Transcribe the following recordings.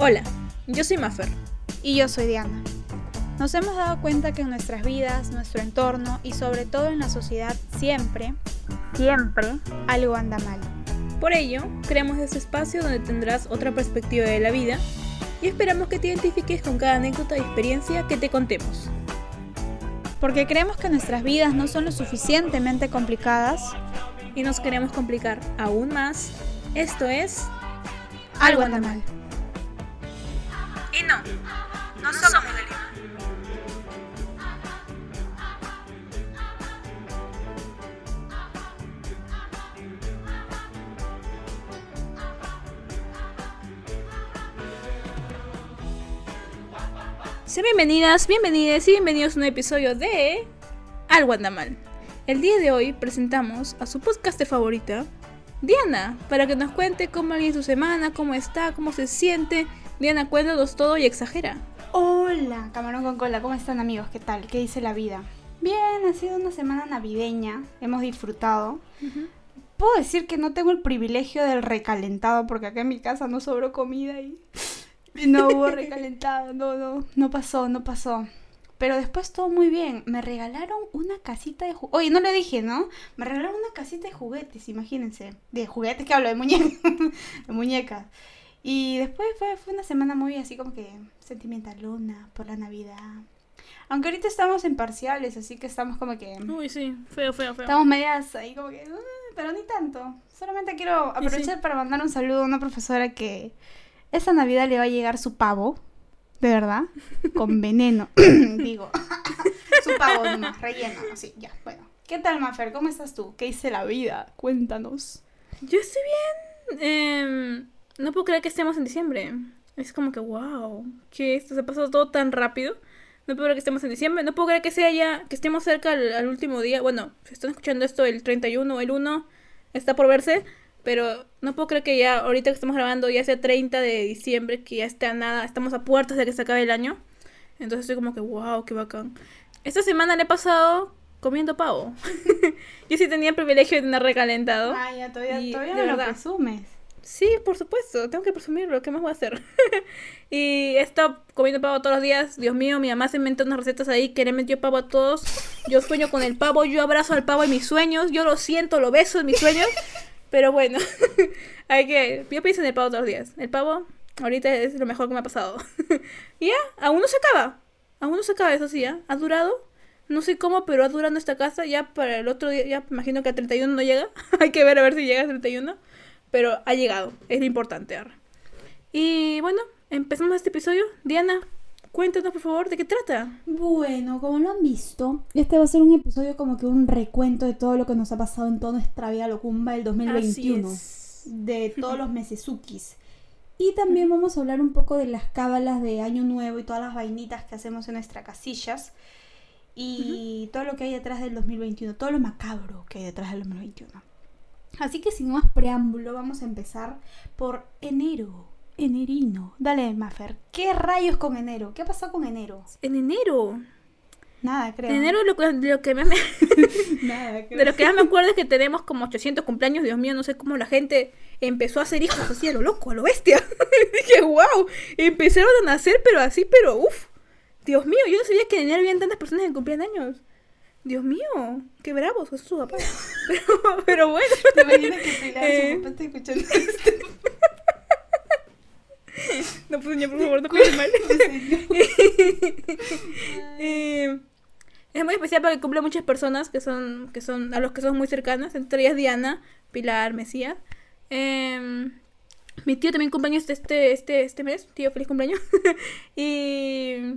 Hola, yo soy Maffer. Y yo soy Diana. Nos hemos dado cuenta que en nuestras vidas, nuestro entorno y sobre todo en la sociedad siempre, siempre algo anda mal. Por ello, creamos este espacio donde tendrás otra perspectiva de la vida y esperamos que te identifiques con cada anécdota y experiencia que te contemos. Porque creemos que nuestras vidas no son lo suficientemente complicadas y nos queremos complicar aún más. Esto es algo anda mal. Y no, no somos de Lima. Sean bienvenidas, bienvenidos y bienvenidos a un episodio de Algo anda mal. El día de hoy presentamos a su podcast favorita, Diana, para que nos cuente cómo ha ido su semana, cómo está, cómo se siente. Diana, cuéntanos todo y exagera. Hola, camarón con cola, ¿cómo están amigos? ¿Qué tal? ¿Qué dice la vida? Bien, ha sido una semana navideña, hemos disfrutado. Puedo decir que no tengo el privilegio del recalentado porque acá en mi casa no sobró comida y y no hubo recalentado, no, no, no pasó, no pasó. Pero después todo muy bien. Me regalaron una casita de juguetes. Oye, no lo dije, ¿no? Me regalaron una casita de juguetes, imagínense. De juguetes que hablo, de muñecas. de muñecas. Y después fue, fue una semana muy así como que sentimentalona por la Navidad. Aunque ahorita estamos en parciales, así que estamos como que... Uy, sí, feo, feo, feo. Estamos medias ahí como que... "Ah", pero ni tanto. Solamente quiero aprovechar para mandar un saludo a una profesora que esa Navidad le va a llegar su pavo, de verdad, con veneno, digo. su nomás, relleno, así, ya, bueno. ¿Qué tal, Mafer? ¿Cómo estás tú? ¿Qué hice la vida? Cuéntanos. Yo estoy bien. Em, no puedo creer que estemos en diciembre. Es como que, wow, que esto se ha pasado todo tan rápido. No puedo creer que estemos en diciembre. No puedo creer que sea ya, que estemos cerca al, al último día. Bueno, si están escuchando esto el 31 o el 1, está por verse. Pero no puedo creer que ya, ahorita que estamos grabando, ya sea 30 de diciembre, que ya está nada, estamos a puertas de que se acabe el año. Entonces estoy como que, wow, qué bacán. Esta semana le he pasado comiendo pavo. Yo sí tenía el privilegio de tener recalentado. Ah, ya, todavía, Y todavía de me lo presumes. Sí, por supuesto, tengo que presumirlo, ¿qué más voy a hacer? y he estado comiendo pavo todos los días, Dios mío, mi mamá se inventó unas recetas ahí que le metió pavo a todos. Yo sueño con el pavo, yo abrazo al pavo en mis sueños, yo lo siento, lo beso en mis sueños. Pero bueno, hay que, yo pienso en el pavo todos los días. El pavo ahorita es lo mejor que me ha pasado. y ya, aún no se acaba, aún no se acaba, eso sí, ¿ya? Ha durado, no sé cómo, pero ha durado esta casa, ya para el otro día, ya imagino que a 31 no llega. hay que ver a ver si llega a 31. Pero ha llegado, es lo importante ahora. Y bueno, empezamos este episodio. Diana, cuéntanos por favor de qué trata. Bueno, como lo han visto, este va a ser un episodio como que un recuento de todo lo que nos ha pasado en toda nuestra vida locumba del 2021. Así es. De todos los mesesukis. Y también vamos a hablar un poco de las cábalas de Año Nuevo y todas las vainitas que hacemos en nuestras casillas. Y todo lo que hay detrás del 2021, todo lo macabro que hay detrás del 2021. Así que sin más preámbulo, vamos a empezar por enero. Enerino. Dale, Mafer. ¿Qué rayos con enero? ¿Qué ha pasado con enero? En enero. Nada, creo. En enero lo lo que me, Nada, creo. de lo que más me acuerdo es que tenemos como 800 cumpleaños. Dios mío, no sé cómo la gente empezó a hacer hijos así a lo loco, a lo bestia. Dije, wow, empezaron a nacer, pero así, pero uff. Dios mío, yo no sabía que en enero habían tantas personas que cumplían años. Dios mío, qué bravos, eso es su papá. Pero, pero bueno. ¿Te imaginas que Pilar Eh. su papá está escuchando esto? No, pues por favor, no piense mal. Eh, es muy especial porque cumple muchas personas que son, que son, a los que son muy cercanas, entre ellas Diana, Pilar, Mesías. Eh, mi tío también cumpleaños este, este, este mes, tío, feliz cumpleaños. y,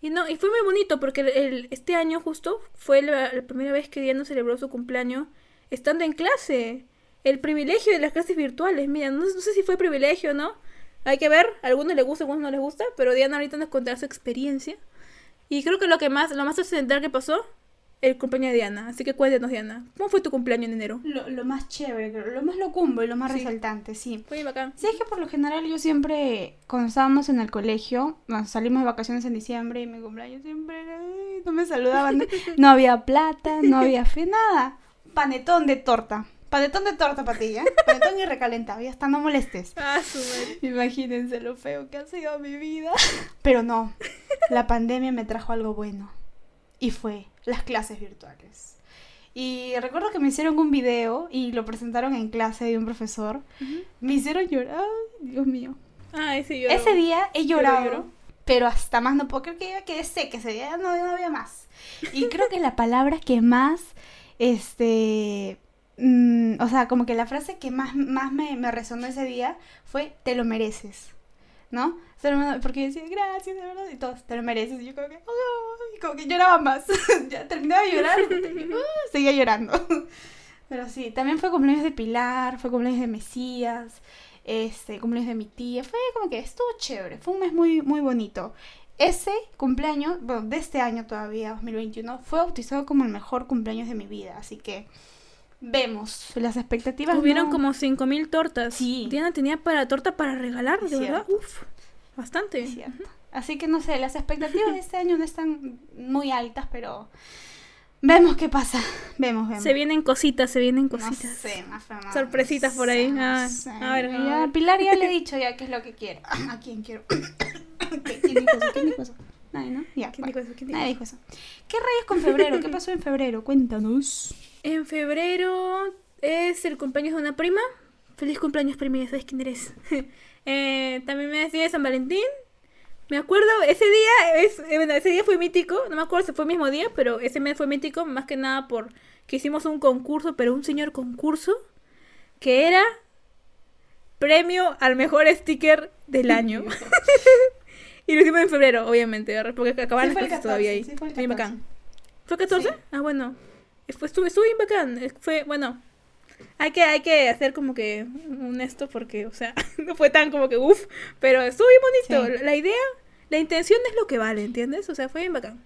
y no, y fue muy bonito porque el, el- este año justo fue la, la primera vez que Diana celebró su cumpleaños estando en clase. El privilegio de las clases virtuales, mira, no, no sé si fue privilegio o no. Hay que ver, a algunos les gusta, a algunos no les gusta, pero Diana ahorita nos contará su experiencia. Y creo que lo que más, lo más trascendental que pasó, el cumpleaños de Diana. Así que cuéntanos, Diana, ¿cómo fue tu cumpleaños en enero? Lo, lo más chévere, lo más locumbo y lo más Sí. resaltante, sí. Fue bacán. Sí, es que por lo general yo siempre, cuando estábamos en el colegio, salimos de vacaciones en diciembre y mi cumpleaños siempre no me saludaban. No había plata, no había fe, nada. panetón de torta. Panetón de torta para ti, ¿eh? Panetón y recalentado, ya está, no molestes. Ah. Imagínense lo feo que ha sido mi vida. Pero no, la pandemia me trajo algo bueno. Y fue las clases virtuales. Y recuerdo que me hicieron un video y lo presentaron en clase de un profesor. Me hicieron llorar, Ay, Dios mío. Ah, ese yo. Ese día he llorado, lloró. pero hasta más no puedo. Creo que ya quedé seca ese día, no, no había más. Y creo que la palabra que más, este, mm, o sea, como que la frase que más, más me, me resonó ese día fue, te lo mereces, ¿no? Porque yo decía, gracias, de verdad, y todos, te lo mereces. Y yo como que, "Oh", y como que lloraba más. ya terminaba de llorar, y, "Ah", seguía llorando. Pero sí, también fue cumpleaños de Pilar, fue cumpleaños de Mesías, este, cumpleaños de mi tía. Fue como que estuvo chévere, fue un mes muy, muy bonito. Ese cumpleaños, bueno, de este año todavía, 2021, fue bautizado como el mejor cumpleaños de mi vida. Así que vemos las expectativas. Hubieron no- como 5000 tortas. Sí. Diana tenía para torta para regalar, de verdad. Uf, bastante. Cierto. Así que no sé, las expectativas de este año no están muy altas, pero vemos qué pasa. Vemos, vemos. Se vienen cositas, se vienen No cositas. sé, Mafer, no Sorpresitas por ahí. sé, Ah, no sé. a ver, a Ya, ver. Pilar ya le he dicho ya qué es lo que quiere. ¿A quién quiero? ¿Qué- ¿Quién dijo eso? ¿Quién dijo eso? Nadie, ¿no? Ya, ¿Quién bueno, dijo eso? ¿Quién dijo Nadie dijo eso. ¿Qué rayos con febrero? ¿Qué pasó en febrero? Cuéntanos. En febrero es el cumpleaños de una prima. Feliz cumpleaños, prima, ya sabes quién eres. Eh, también me decía de San Valentín. Me acuerdo, ese día, es, eh, bueno, ese día fue mítico. No me acuerdo si fue el mismo día, pero ese mes fue mítico. Más que nada por que hicimos un concurso, pero un señor concurso. Que era premio al mejor sticker del año. y lo hicimos en febrero, obviamente, porque acababan Sí, las clases todavía ahí. 14, sí, fue el Bien 14. bacán. ¿Fue 14? Sí. Ah, bueno. Fue, estuvo, estuvo bien bacán. Fue, bueno. Hay que, hay que hacer como que un esto porque, o sea, no fue tan como que uff, pero estuvo bien bonito. Sí. La idea, la intención es lo que vale, ¿entiendes? O sea, fue bien bacán.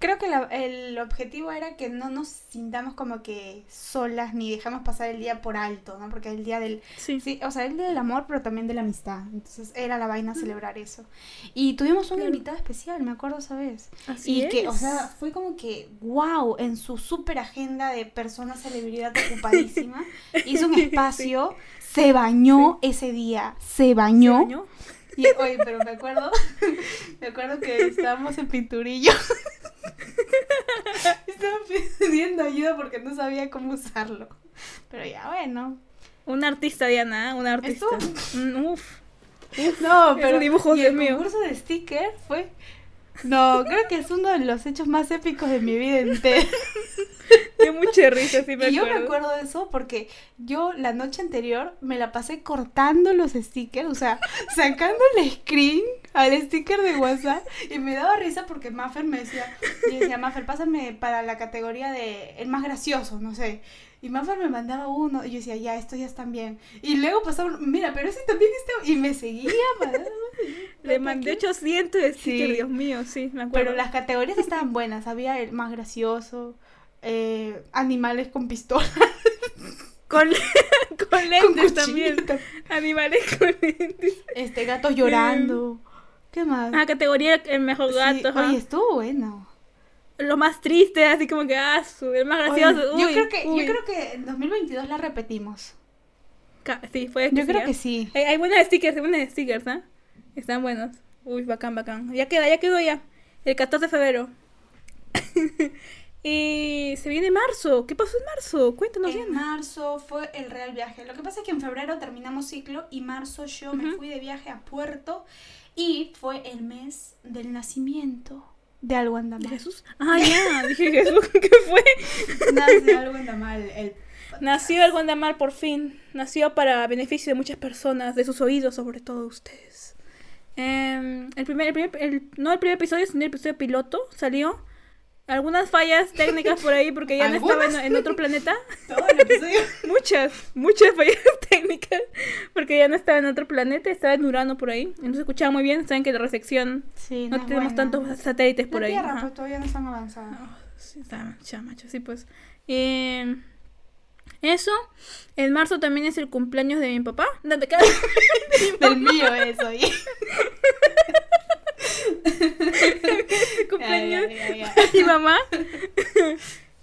Creo que la- el objetivo era que no nos sintamos como que solas ni dejamos pasar el día por alto, ¿no? Porque el día del... Sí. Sí, o sea, el día del amor, pero también de la amistad. Entonces era la vaina celebrar eso. Y tuvimos un Claro. invitado especial, me acuerdo esa vez. Así y que, o es. sea, fue como que, wow, en su super agenda de persona celebridad ocupadísima, hizo un espacio, se bañó ese día, se bañó. ¿Se bañó? Y, oye, pero me acuerdo, me acuerdo que estábamos en Pinturillo. Estaba pidiendo ayuda porque no sabía cómo usarlo. Pero ya, bueno. Un artista, Diana, un artista. Mm, Uf. No, pero dibujos, y Dios el mío. concurso de sticker fue... No, creo que es uno de los hechos más épicos de mi vida entera. Dio mucha risa, sí me y yo me acuerdo de eso porque yo la noche anterior me la pasé cortando los stickers, o sea, sacando el screen al sticker de WhatsApp y me daba risa porque Maffer me decía, y decía, Maffer, pásame para la categoría de el más gracioso, no sé. Y Maffer me mandaba uno y yo decía, ya, estos ya están bien. Y luego pasaba, mira, pero ese también está... Y me seguía. Le mandé 800 de Sí. Dios mío, sí, me acuerdo. Pero las categorías estaban buenas. Había el más gracioso, eh, animales con pistola. Con, con lentes con también. Animales con lentes. Este, gatos llorando. ¿Qué más? Ah, categoría el mejor Sí, gato. ajá. Oye, estuvo bueno. Lo más triste, así como que, ah, su- el más gracioso. yo creo que, uy. yo creo que en 2022 la repetimos. Sí, fue Yo creo que sí. Hay, hay buenos stickers, hay buenos stickers, ¿ah? Están buenos. Uy, bacán, bacán. Ya queda, ya quedó ya. El 14 de febrero. y se viene marzo. ¿Qué pasó en marzo? Cuéntanos, En Diana. marzo fue el real viaje. Lo que pasa es que en febrero terminamos ciclo y marzo yo me fui de viaje a Puerto y fue el mes del nacimiento de Algo anda ¿De mal. Jesús? Ah, ya. Dije Jesús. ¿Qué fue? Nace Algo anda mal. El... Nació el Guandamar por fin. Nació para beneficio de muchas personas, de sus oídos, sobre todo ustedes. El primer, el primer- el- no el primer episodio, sino el episodio piloto salió. Algunas fallas técnicas por ahí porque ya no estaba en, en otro planeta. Muchas, muchas fallas técnicas porque ya no estaba en otro planeta, estaba en Urano por ahí. Y no se escuchaba muy bien. Saben que la recepción Sí, no, es tenemos buena. tantos satélites por La ahí. Tierra, pues todavía no están avanzados. Ah, sí, está ya, macho, sí, pues. Eh, eso. En marzo también es el cumpleaños de mi papá. No, te quedas- Del mío eso. ahí. el cumpleaños Ay, ay, ay, ay. de mi mamá.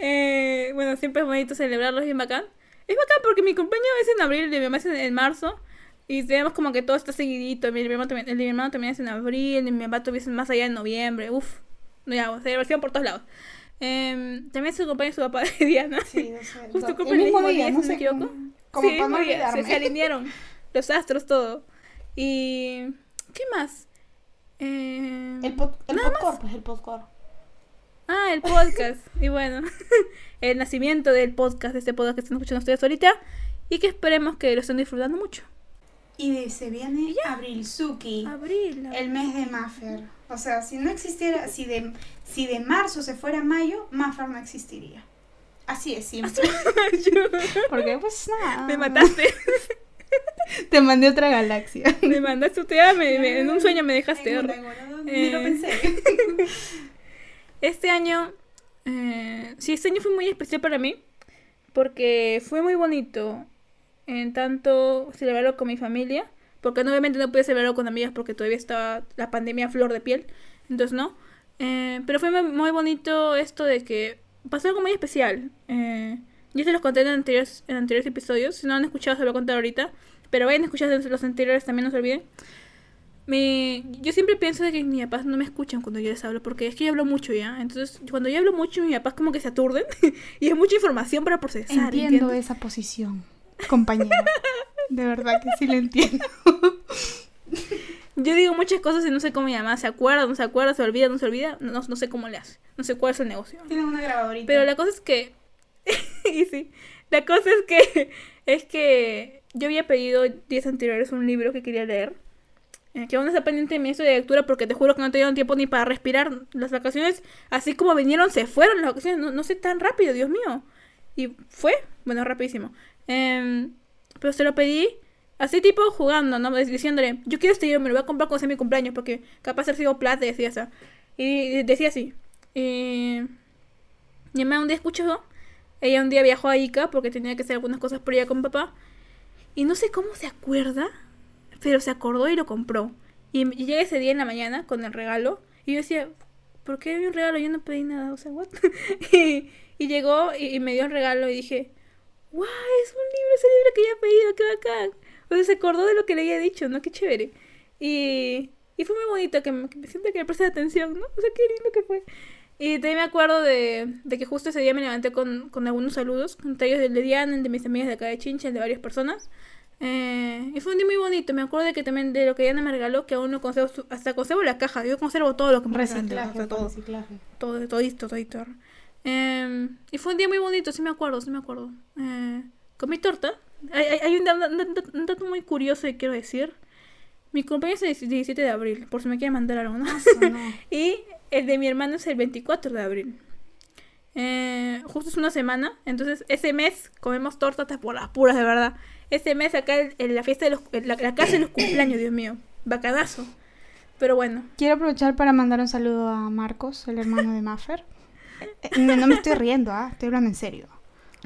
Eh, bueno, siempre es bonito celebrarlos bien bacán. Es bacán porque mi cumpleaños es en abril y mi mamá es en, marzo. Y tenemos como que todo está seguidito. Mi hermano también, el de mi hermano también es en abril. Y mi papá tuviese más allá en noviembre. Uf. No, ya, celebración por todos lados. Em, también se acompaña su papá de Diana. Sí, no sé. Justo el cumple el mismo día, día, no si no me equivoco. Como Sí, para no se, se alinearon los astros, todo. Y. ¿Qué más? Eh, El, pod, el podcore, pues el. Ah, el podcast. y bueno, el nacimiento del podcast, de este podcast que están escuchando ustedes ahorita. Y que esperemos que lo estén disfrutando mucho. Y se viene Abrilsuki, Abril. el mes de Maffer. O sea, si no existiera, si de, si de marzo se fuera mayo, Maffer no existiría. Así es simple. Porque pues nada. Me mataste. Te mandé otra galaxia. me mandaste usted a me- me- en un sueño me dejaste. Bueno, bueno, Ni lo Eh. pensé. Este año, eh, sí, este año fue muy especial para mí porque fue muy bonito en tanto celebrarlo con mi familia, porque obviamente no pude celebrarlo con amigas porque todavía estaba la pandemia a flor de piel, entonces no. Eh, pero fue muy, muy bonito esto de que pasó algo muy especial. Eh, yo se los conté en anteriores, en anteriores episodios, si no han escuchado se lo voy a contar ahorita, pero vayan a escuchar los anteriores también, no se olviden. Me, yo siempre pienso de que mis papás no me escuchan cuando yo les hablo, porque es que yo hablo mucho ya. Entonces, cuando yo hablo mucho, mis papás como que se aturden y es mucha información para procesar. Entiendo ¿entiendes? esa posición, compañera. De verdad que sí lo entiendo. Yo digo muchas cosas y no sé cómo mi mamá se acuerda, no se acuerda, se olvida, no se olvida. No, no sé cómo le hace. No sé cuál es el negocio. Tienen una grabadorita. Pero la cosa es que. y sí. La cosa es que. Es que yo había pedido días anteriores un libro que quería leer. eh, que aún está pendiente de mi de lectura porque te juro que no te dieron tiempo ni para respirar. Las vacaciones, así como vinieron, se fueron las vacaciones. No, no sé tan rápido, Dios mío. Y fue, bueno, rapidísimo. Em, pero se lo pedí así tipo jugando, ¿no? Diciéndole, yo quiero este libro, me lo voy a comprar cuando sea mi cumpleaños porque capaz de sido plata y decía eso. Y decía así. Y mi mamá un día escuchó, ella un día viajó a Ica porque tenía que hacer algunas cosas por ella con papá. Y no sé cómo se acuerda, pero se acordó y lo compró. Y, y llega ese día en la mañana con el regalo. Y yo decía, ¿por qué un regalo? Yo no pedí nada, o sea, ¿what? y, y llegó y, me dio el regalo y dije, ¡Wow! Es un libro, ese libro que había pedido, qué bacán. O sea, se acordó de lo que le había dicho, ¿no? Qué chévere. Y, y fue muy bonito que me, que me siento que le atención, ¿no? O sea, qué lindo que fue. Y también me acuerdo de, de que justo ese día me levanté con, con algunos saludos, entre ellos del de Diana, de mis amigas de acá de Chincha, de varias personas. Eh, y fue un día muy bonito. Me acuerdo de que también de lo que Diana me regaló, que aún no conservo, su- hasta conservo la caja. Yo conservo todo lo que me Reciclaje, hasta todo reciclaje. todo, todito, todito. Eh, y fue un día muy bonito, sí me acuerdo, sí me acuerdo. Eh, con mi torta. Hay, hay- hay un, un un dato muy curioso que quiero decir. Mi cumpleaños es el 17 de abril, por si me quieren mandar algo, ¿no? Eso no. y el de mi hermano es el 24 de abril. Eh, justo es una semana, entonces ese mes comemos torta hasta por las puras, de verdad. Ese mes acá en la fiesta de los, en la, la casa de los cumpleaños, Dios mío, bacanazo. Pero bueno, Quiero aprovechar para mandar un saludo a Marcos, el hermano de Maffer. Eh, No, no me estoy riendo, ¿ah? estoy hablando en serio.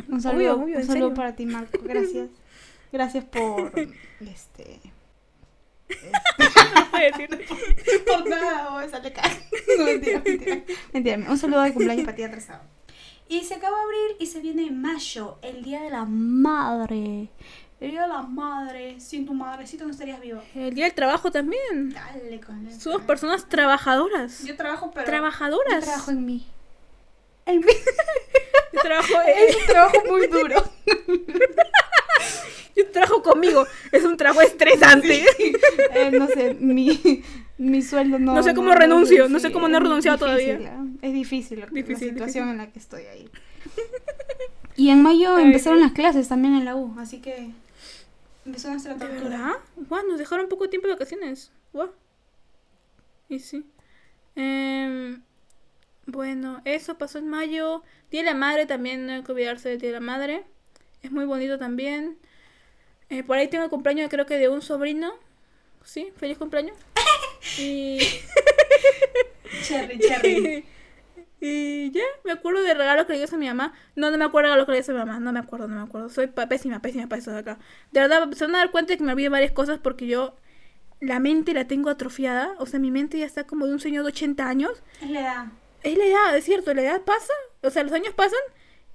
Un saludo, Obvio, obvio, un saludo para ti, Marcos. Gracias. Gracias por este no puedo decir. por nada, oh, sale acá. No, mentira, mentira. Mentira, un saludo de cumpleaños para ti atrasado. Y se acaba abril y se viene mayo, el día de la madre. El día de la madre. Sin tu madrecito no estarías vivo. El día del trabajo también. Dale con eso. Somos personas trabajadoras. Yo trabajo, pero. Trabajadoras. Yo trabajo en mí. En mí. Yo trabajo, Es un trabajo muy duro. yo trabajo conmigo. Es un trabajo estresante. Eh, no sé, mi, mi sueldo no. No sé cómo renuncio, no sé cómo no he renunciado difícil, todavía. ¿eh? Es difícil, la- Difícil, la situación difícil. en la que estoy ahí. Y en mayo Ay, empezaron Dios. las clases también en la U, así que empezó nuestra ¿De tortura. verdad? Guau, nos dejaron poco tiempo de vacaciones. Guau. Y sí. Em, bueno, eso pasó en mayo. Día de la Madre también, no hay que olvidarse del Día de la Madre. Es muy bonito también. Eh, por ahí tengo el cumpleaños creo que de un sobrino. Sí, feliz cumpleaños. Y... Cherry, cherry. y ya, me acuerdo de regalos que le dio a mi mamá. No, no me acuerdo de lo que le dio a mi mamá. No me acuerdo, no me acuerdo. Soy pésima, pésima para eso de acá. De verdad, se van a dar cuenta de que me olvidé varias cosas porque yo la mente la tengo atrofiada. O sea, mi mente ya está como de un señor de 80 años. Es la edad. Es la edad, es cierto, la edad pasa. O sea, los años pasan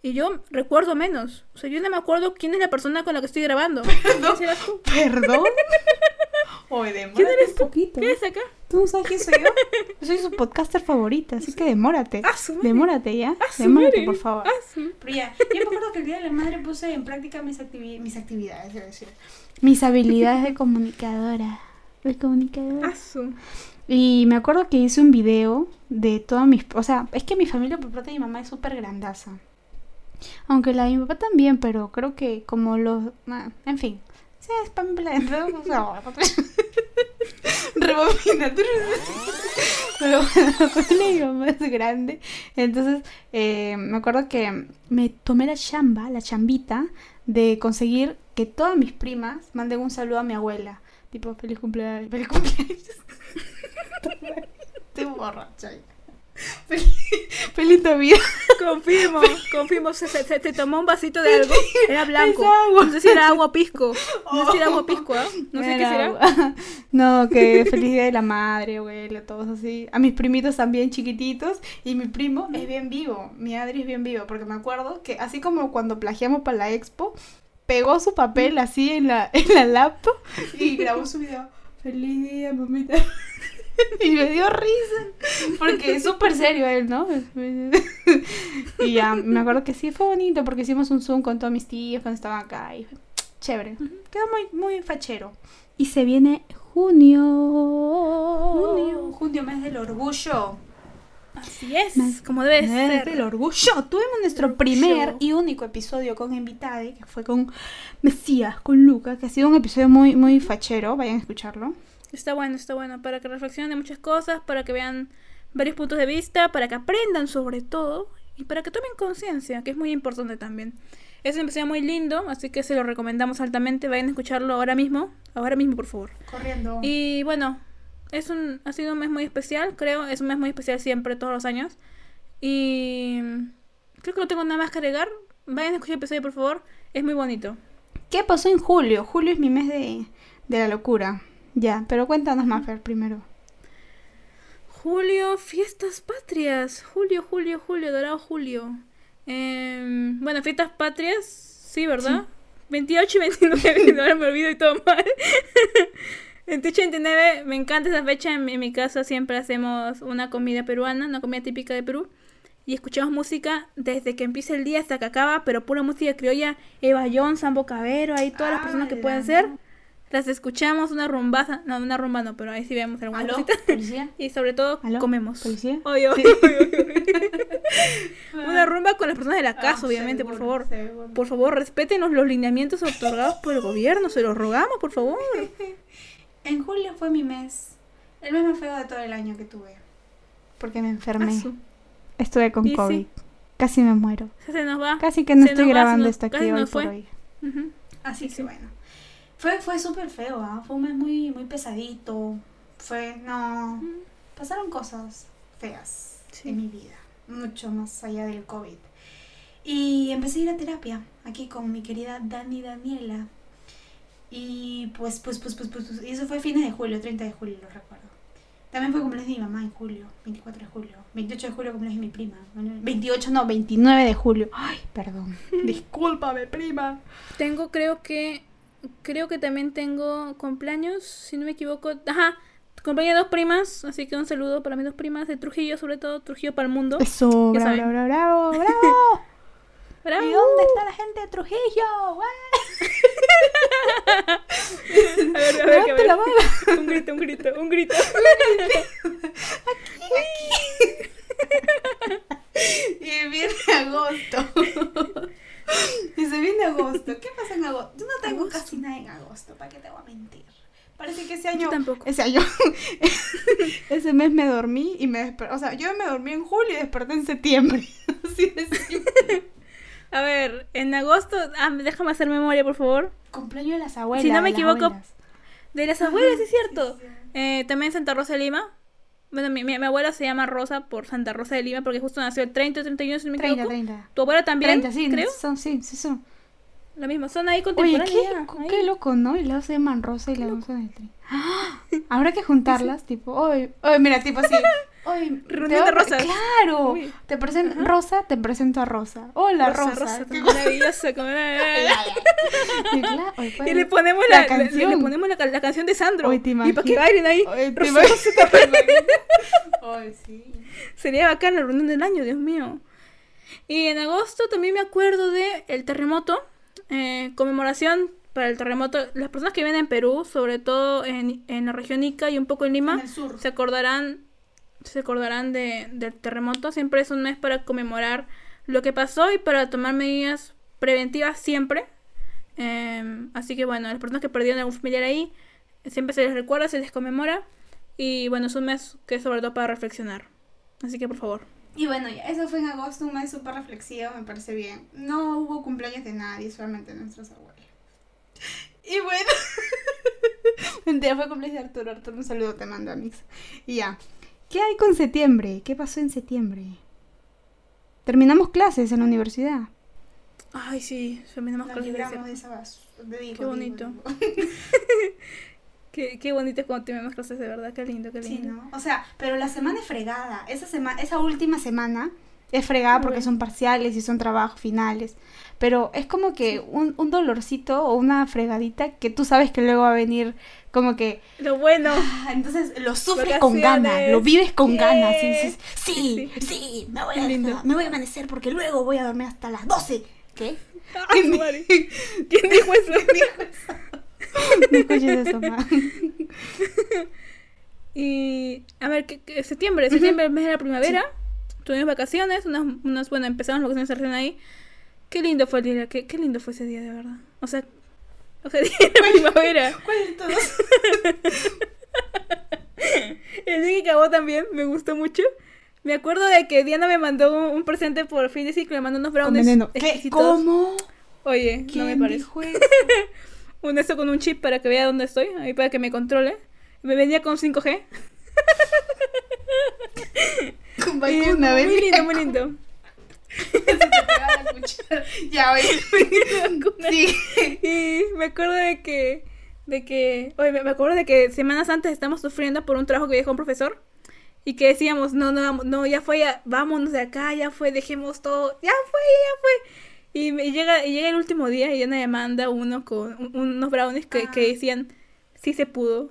Y yo recuerdo menos. O sea, yo no me acuerdo quién es la persona con la que estoy grabando. ¿Quién serás tú? ¿Perdón? Oye, demórate ¿Quién eres un tú? poquito. ¿Qué es acá? ¿Tú no sabes quién soy yo? Yo soy su podcaster favorita, así que demórate. Ah. Demórate ya. Ah, Demórate, por favor. Ah, Pero ya, yo me acuerdo que el día de la madre puse en práctica mis, activi- mis actividades, debo decir. Mis habilidades de comunicadora. De comunicadora. ah, su- Y me acuerdo que hice un video de todas mis... O sea, es que mi familia por parte de mi mamá es súper grandaza. Aunque la de mi papá también, pero creo que como los... ah, en fin. Sí, es para mi planeta. o sea, Rebobina. Pero bueno, grande. Entonces, eh, me acuerdo que me tomé la chamba, la chambita, de conseguir que todas mis primas manden un saludo a mi abuela. Tipo, feliz cumpleaños. Feliz cumpleaños. Estoy borracha. Feliz, Navidad. Confirmo, confirmo. Se, se, tomó un vasito de algo. Era blanco. No sé si era agua pisco. No sé si era agua pisco, ¿ah? No sé qué Era será. agua. No, que feliz día de la madre, abuela, todos así. A mis primitos también chiquititos. Y mi primo es bien vivo. Mi Adri es bien vivo. Porque me acuerdo que así como cuando plagiamos para la expo, pegó su papel así en la, en la laptop y grabó su video. Feliz día, mamita. Y me dio risa. Porque es súper serio él, ¿no? Y ya, me acuerdo que sí fue bonito porque hicimos un Zoom con todos mis tíos cuando estaban acá. Y fue chévere. Quedó muy, muy fachero. Y se viene junio. Junio. Junio, mes del orgullo. Así es, Mes- como debe Mes ser. del orgullo. Tuvimos nuestro primer y único episodio con Invitade, que fue con Mesías, con Luca, que ha sido un episodio muy, muy fachero. Vayan a escucharlo. Está bueno, está bueno. Para que reflexionen de muchas cosas, para que vean varios puntos de vista, para que aprendan sobre todo y para que tomen conciencia, que es muy importante también. Es un episodio muy lindo, así que se lo recomendamos altamente. Vayan a escucharlo ahora mismo. Ahora mismo, por favor. Corriendo. Y bueno, es un, ha sido un mes muy especial, creo. Es un mes muy especial siempre, todos los años. Y creo que no tengo nada más que agregar. Vayan a escuchar el episodio, por favor. Es muy bonito. ¿Qué pasó en julio? Julio es mi mes de, de la locura. Ya, pero cuéntanos más, Fer, primero. Julio, fiestas patrias. Julio, julio, julio, dorado julio. Em, bueno, fiestas patrias, sí, ¿verdad? 28 y 29, ahora me olvido y todo mal. 28 y 29, me encanta esa fecha. En mi, en mi casa siempre hacemos una comida peruana, una comida típica de Perú. Y escuchamos música desde que empieza el día hasta que acaba, pero pura música criolla. Eva Jones, Sambo Cabero, ahí todas las personas que pueden ser. Las escuchamos, una rumbaza. No, una rumba no, pero ahí sí vemos alguna ¿Aló? cosita. ¿Policía? Y sobre todo, ¿Aló? comemos. ¿Policía? Una rumba con las personas de la casa, Ah, obviamente, por favor. seguro. Por favor, respétenos los lineamientos otorgados por el gobierno, se los rogamos, por favor. En julio fue mi mes. El mes más feo de todo el año que tuve. Porque me enfermé. Asu, Estuve con sí. COVID. Casi me muero. se nos va. Casi que no Se estoy va, grabando nos- esto aquí hoy por hoy. Así Sí, que sí. bueno. Fue, fue súper feo, ¿ah? Fue un mes muy, muy pesadito. Fue, no. Pasaron cosas feas Sí. en mi vida. Mucho más allá del COVID. Y empecé a ir a terapia aquí con mi querida Dani Daniela. Y pues, pues, pues, pues, pues, pues, y eso fue fines de julio, 30 de julio, lo recuerdo. También fue cumpleaños de mi mamá en julio, 24 de julio. 28 de julio cumpleaños de mi prima. 28 no, 29 de julio. Ay, perdón. Discúlpame, prima. Tengo, creo que. Creo que también tengo cumpleaños, si no me equivoco. Ajá, cumpleaños de dos primas, así que un saludo para mis dos primas de Trujillo, sobre todo Trujillo para el mundo. Eso, bravo, bravo, bravo, bravo. Bravo. ¿Y dónde está la gente de Trujillo? A ver, a ver, a Levante ver. la. Un grito, un grito, un grito. Y viene agosto. y se viene agosto. ¿Qué pasa en agosto? Yo no tengo Agosto. casi nada en agosto, ¿para qué te voy a mentir? Parece que ese año. Yo tampoco. Ese año. ese mes me dormí y me desperté. O sea, yo me dormí en julio y desperté en septiembre. Así de simple. A ver, en agosto, ah, déjame hacer memoria, por favor. Cumpleaños de las abuelas. Si no me de las equivoco, abuelas. De las abuelas, es cierto. Eh, también Santa Rosa de Lima. Bueno, mi, mi, mi abuela se llama Rosa por Santa Rosa de Lima porque justo nació el 30 o 31, si no me 30, equivoco. 30. Tu abuela también, 30, sí, creo. son, sí, sí son. Lo mismo, son ahí Oye, contemporáneas. qué, ya, loco, ahí. qué loco, ¿no? Y las se llaman Rosa y dos son de. ¡Ah! Habrá que juntarlas, tipo, oye, oye, mira, tipo así. Hoy Reunión de rosas. Claro. Uy. Te presento Rosa, te presento a Rosa. Hola, Rosa. Rosa, Qué tan maravillosa. como- Y claro, hoy fue- Y le ponemos La la, le- canción. le, ponemos la, la canción de Sandro. Oye, te y para que bailen ahí. Oye, te Rosa, Ay, sí. Sería bacán la reunión del año, Dios mío. Y en agosto también me acuerdo de el terremoto. eh, conmemoración para el terremoto. Las personas que viven en Perú, sobre todo en, en la región Ica y un poco en Lima, En se acordarán, se acordarán de, del terremoto. Siempre es un mes para conmemorar lo que pasó y para tomar medidas preventivas siempre. Eh, así que bueno, a las personas que perdieron algún familiar ahí, siempre se les recuerda, se les conmemora. Y bueno, es un mes que es sobre todo para reflexionar. Así que por favor. Y bueno, ya, eso fue en agosto, un mes súper reflexivo, me parece bien. No hubo cumpleaños de nadie, solamente nuestros abuelos. Y bueno. Mentira, fue cumpleaños de Arturo. Arturo, un saludo te mando, Mix. Y ya. ¿Qué hay con septiembre? ¿Qué pasó en septiembre? Terminamos clases en la universidad. Ay, sí, terminamos de esa digo, Qué bonito. digo. Qué, qué bonito es cuando tenemos clases de verdad, qué lindo, qué Sí, lindo. ¿no? O sea, pero la semana es fregada. Esa, semana, esa última semana es fregada porque son parciales y son trabajos finales. Pero es como que un, un dolorcito o una fregadita que tú sabes que luego va a venir como que... Lo bueno. ah, entonces lo sufres con ganas, lo vives con Yeah. ganas. y dices, sí, Sí. sí, me, voy a, me voy a amanecer porque luego voy a dormir hasta las 12. ¿Qué? Ay, su madre. ¿Quién dijo eso? No escuches eso, ma. Y, a ver, ¿qué, qué- septiembre, septiembre, el mes de la primavera. Tuvimos vacaciones, unas, unas, bueno, empezamos las vacaciones recién ahí. Qué lindo fue el día, qué, qué lindo fue ese día, de verdad. O sea, o sea, de la primavera. ¿Cuál de todos? El día que acabó también, me gustó mucho. Me acuerdo de que Diana me mandó un, presente por fin de ciclo, me mandó unos Con brownies veneno. ¿Qué? ¿Cómo? Oye, no ¿Quién me parece. dijo eso? Un eso con un chip para que vea dónde estoy, ahí para que me controle. Me venía con 5G. Con vacuna, muy venía lindo, muy lindo. Te. Ya, oye. Sí. Y me acuerdo de que, de que, oye, me acuerdo de que semanas antes estamos sufriendo por un trabajo que dejó un profesor y que decíamos, no, no, no, ya fue, ya, vámonos de acá, ya fue, dejemos todo, ya fue, ya fue. Y, me llega, y llega el último día y Ana me manda uno con un- unos brownies que, Ah. que decían, sí se pudo,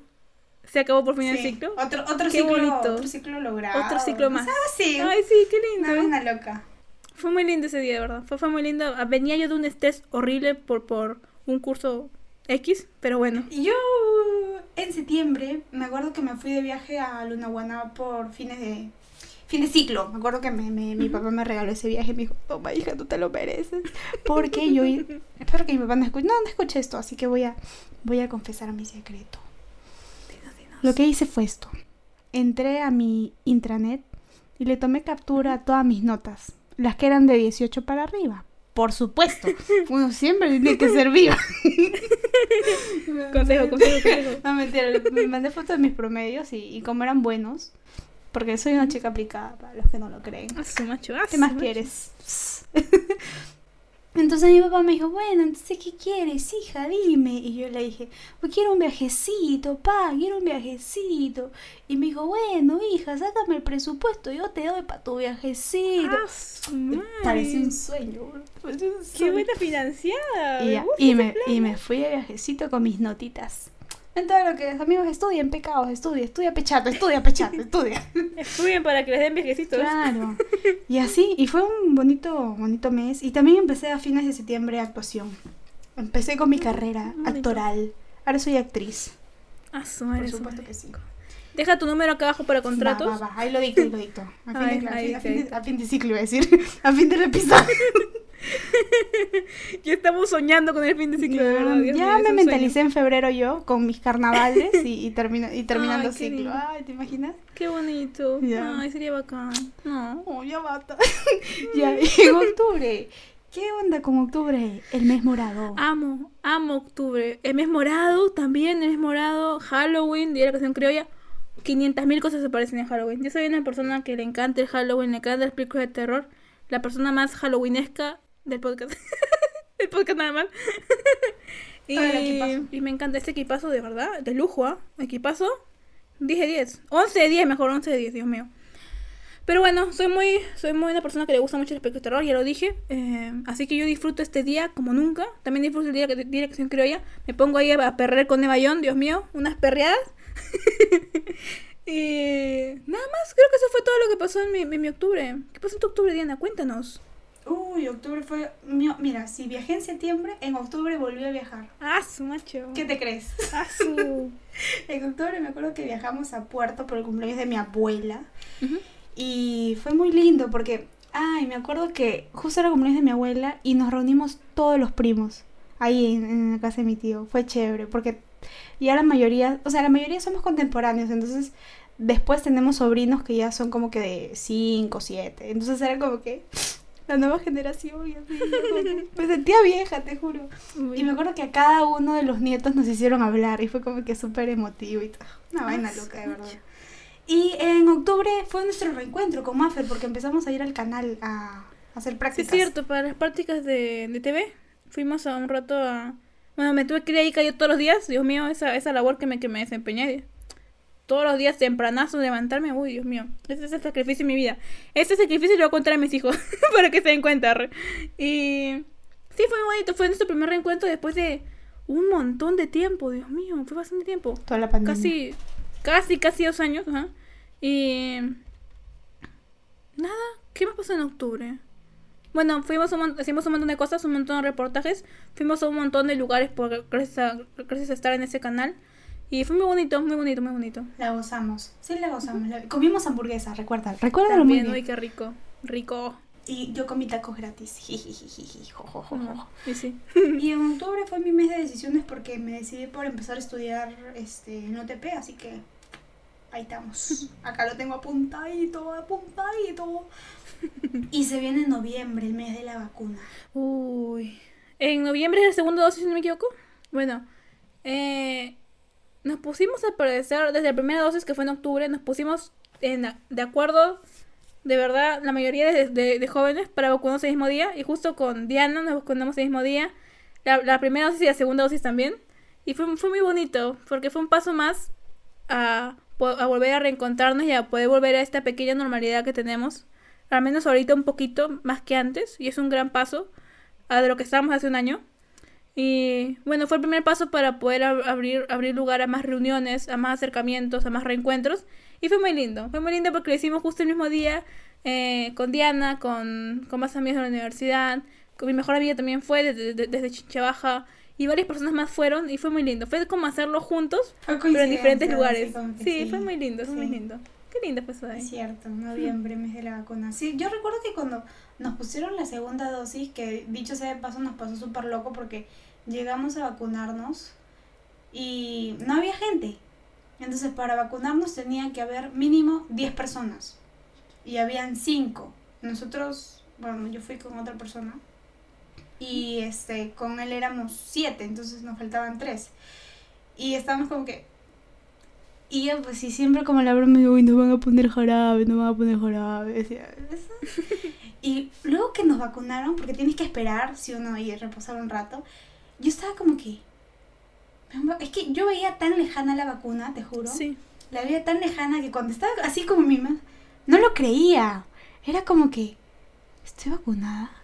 se acabó por fin el ciclo. Otro, otro Qué ciclo, bonito. otro ciclo logrado. Otro ciclo más. Ah, sí. Ay, sí, qué Una lindo. vaina loca. Fue muy lindo ese día, de verdad. Fue, fue muy lindo. Ah, Venía yo de un estrés horrible por, por un curso X, pero bueno. Yo en septiembre me acuerdo que me fui de viaje a Lunahuaná por fines de fin de ciclo. Me acuerdo que me, me- mi papá me regaló ese viaje y me dijo, toma hija, tú te lo mereces. Porque yo espero que mi papá no escuche, no, no escuche esto, así que voy a, voy a confesar mi secreto. Lo que hice fue esto. Entré a mi intranet y le tomé captura a todas mis notas, las que eran de 18 para arriba. Por supuesto, uno siempre tiene que ser viva. Consejo, consejo, consejo. No, mentira, me mandé fotos de mis promedios y, y como eran buenos. Porque soy una chica aplicada, para los que no lo creen. A su macho, a ¿Qué más quieres? Entonces mi papá me dijo, bueno, entonces ¿qué quieres, hija? Dime. Y yo le dije, pues quiero un viajecito, pa, quiero un viajecito. Y me dijo, bueno, hija, sácame el presupuesto, yo te doy para tu viajecito. A su madre. Parecía un sueño, parecía un Qué buena financiada. Y, me y me fui de viajecito con mis notitas. En todo lo que los amigos estudien, pecados, estudia, estudia pechato, estudia pechato, estudia. Estudien para que les den viejecitos. Claro. Y así, y fue un bonito, bonito mes. Y también empecé a fines de septiembre actuación. Empecé con mi carrera bonito. actoral. Ahora soy actriz. A su madre, Por su supuesto que sí. Deja tu número acá abajo para contratos. Va, va, va. Ahí lo dicto, ahí lo dicto. A fin, Ay, de, cla- ahí a, está, fin ahí de, está. a fin de ciclo, iba a decir. A fin del episodio. Ya estamos soñando con el fin de ciclo, de verdad. Dios ya me mentalicé en febrero yo con mis carnavales y, y, termina- y terminando Ay, ciclo. lindo. Ay, ¿te imaginas? Qué bonito. Ya. Ay, sería bacán. No. Oh, ya basta. ya, en octubre. ¿Qué onda con octubre? El mes morado. Amo, amo octubre. El mes morado también, el mes morado. Halloween, Día de la Canción Criolla. 500.000 cosas se parecen en Halloween. Yo soy una persona que le encanta el Halloween, le encanta las películas de terror. La persona más halloweenesca del podcast. el podcast nada más. y, y me encanta este equipazo de verdad, de lujo, ¿ah? Equipazo 10 de 10. 11 de 10, mejor 11 de 10, Dios mío. Pero bueno, soy muy, soy muy una persona que le gusta mucho el terror, ya lo dije. eh, así que yo disfruto este día como nunca. También disfruto el día de dirección criolla. Me pongo ahí a perrer con Evayón, Dios mío, unas perreadas. y nada más, creo que eso fue todo lo que pasó en mi, en mi octubre. ¿Qué pasó en tu octubre, Diana? Cuéntanos. Uy, octubre fue... mi- Mira, si viajé en septiembre, en octubre volví a viajar. Ah, su macho. ¿Qué te crees? Ah, su. En octubre me acuerdo que viajamos a Puerto por el cumpleaños de mi abuela. Y fue muy lindo porque, ay, me acuerdo que justo era el cumpleaños de mi abuela y nos reunimos todos los primos ahí en, en la casa de mi tío. Fue chévere porque ya la mayoría, o sea, la mayoría somos contemporáneos, entonces después tenemos sobrinos que ya son como que de 5, 7. Entonces era como que la nueva generación. y así, como me sentía vieja, te juro. Y me acuerdo que a cada uno de los nietos nos hicieron hablar y fue como que súper emotivo y todo. Una vaina Ah, loca, de verdad. Y en octubre fue nuestro reencuentro con Maffer porque empezamos a ir al canal a, hacer Sí, prácticas. es cierto, para las prácticas de, de TV fuimos a un rato a... Bueno, me tuve que ir ahí cayó todos los días. Dios mío, esa, esa labor que me, que me desempeñé. Todos los días tempranazo levantarme. Uy, Dios mío. Ese es el sacrificio en mi vida. Ese sacrificio lo voy a contar a mis hijos para que se den cuenta. Y... Sí, fue muy bonito. Fue nuestro primer reencuentro después de un montón de tiempo. Dios mío, fue bastante tiempo. Toda la pandemia. Casi, casi, casi dos años. Ajá. Y... Nada, ¿qué más pasó en octubre? Bueno, fuimos un, hicimos un montón de cosas, un montón de reportajes, fuimos a un montón de lugares por, gracias, a, gracias a estar en ese canal. Y fue muy bonito, muy bonito, muy bonito. La gozamos. Sí, la gozamos. La- Comimos hamburguesa, recuerda. Recuérdalo muy bien. uy, qué rico, rico. Y yo comí tacos gratis. Y sí. Y en octubre fue mi mes de decisiones porque me decidí por empezar a estudiar este, en OTP, así que ahí estamos. Acá lo tengo apuntadito, apuntadito. Y se viene noviembre, el mes de la vacuna. Uy. En noviembre es la segunda dosis, si no me equivoco. Bueno, eh, nos pusimos a parecer, desde la primera dosis que fue en octubre, nos pusimos en, de acuerdo, de verdad, la mayoría de, de- de jóvenes para vacunarnos el mismo día. Y justo con Diana nos vacunamos el mismo día. La, la primera dosis y la segunda dosis también. Y fue, fue muy bonito, porque fue un paso más a, a volver a reencontrarnos y a poder volver a esta pequeña normalidad que tenemos. Al menos ahorita un poquito más que antes. Y es un gran paso a de lo que estábamos hace un año. Y bueno, fue el primer paso para poder ab- abrir, abrir lugar a más reuniones, a más acercamientos, a más reencuentros. Y fue muy lindo. Fue muy lindo porque lo hicimos justo el mismo día eh, con Diana, con, con más amigos de la universidad. Con mi mejor amiga también fue desde, desde, desde Chincha Baja. Y varias personas más fueron y fue muy lindo. Fue como hacerlo juntos, pero en diferentes lugares. que Sí, fue muy lindo, fue sí. muy lindo. Qué lindo fue eso de Es ahí. cierto, noviembre, mes de la vacuna. Sí, yo recuerdo que cuando nos pusieron la segunda dosis, que dicho sea de paso nos pasó súper loco porque llegamos a vacunarnos y no había gente. Entonces para vacunarnos tenía que haber mínimo 10 personas y habían 5. Nosotros, bueno, yo fui con otra persona y este con él éramos 7, entonces nos faltaban 3. Y estábamos como que y yo, pues sí, siempre como la broma, digo, uy, nos van a poner jarabe, nos van a poner jarabe. "Eso". y luego que nos vacunaron, porque tienes que esperar, si uno y reposar un rato, yo estaba como que. Es que yo veía tan lejana la vacuna, te juro. Sí. La veía tan lejana que cuando estaba así como mi mamá, no lo creía. Era como que, ¿estoy vacunada?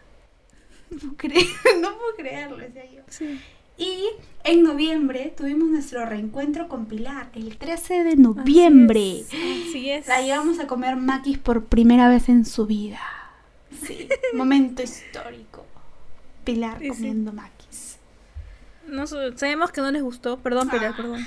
No puedo creer, no puedo creerlo, decía yo. Sí. Y en noviembre tuvimos nuestro reencuentro con Pilar, el 13 de noviembre. Así es. La llevamos a comer maquis por primera vez en su vida. Sí, momento histórico. Pilar Sí, sí. comiendo maquis. No, sabemos que no les gustó. Perdón, Pilar, Ah. perdón.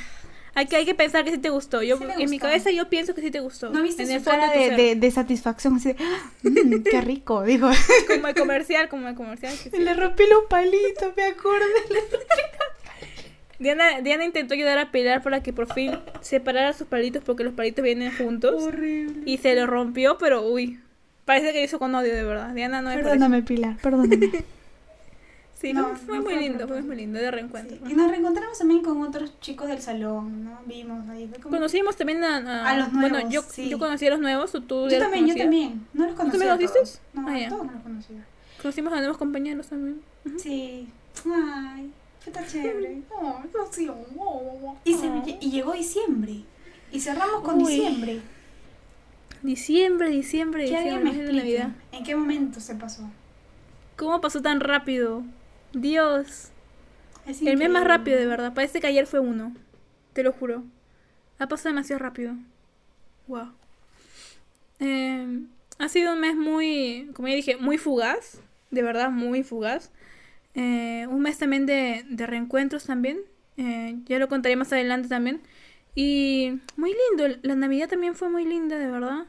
Hay que, hay que pensar que sí te gustó. Yo, Sí en mi cabeza yo pienso que sí te gustó. ¿No viste en el fondo de, de- de satisfacción? Así de, "Ah, mm, qué rico, dijo. Como el comercial, como el comercial. sí. Le rompí los palitos, me acordé. Diana, Diana intentó ayudar a Pilar para que por fin separara sus palitos porque los palitos vienen juntos. Horrible. Y se lo rompió, pero uy. Parece que lo hizo con odio, de verdad. Diana no es. Perdóname, Pilar, perdóname. Sí, No, fue, muy fue lindo, fue muy lindo de reencuentro. Sí, Y nos reencontramos también con otros chicos del salón, ¿no? Vimos ahí. Fue como... Conocimos también a, a- A los Bueno, nuevos, yo, sí. yo conocí a los nuevos, o tú Yo también, yo también. No los conocía. también los viste? No, Ah, todos no los conocía. Conocimos a nuevos compañeros también. Sí. Ay, fue tan chévere. Oh, qué emoción. Oh, oh. Y, se- y llegó diciembre. Y cerramos con Uy. diciembre. Diciembre, diciembre, Que alguien diciembre, me de. Navidad. ¿En qué momento se pasó? ¿Cómo pasó tan rápido? Dios. Es El mes más rápido, de verdad. Parece que ayer fue uno. Te lo juro. Ha pasado demasiado rápido. Wow. Eh, ha sido un mes muy, como ya dije, muy fugaz. De verdad, muy fugaz. Eh, un mes también de, de reencuentros también. Eh, ya lo contaré más adelante también. Y muy lindo. La Navidad también fue muy linda, de verdad.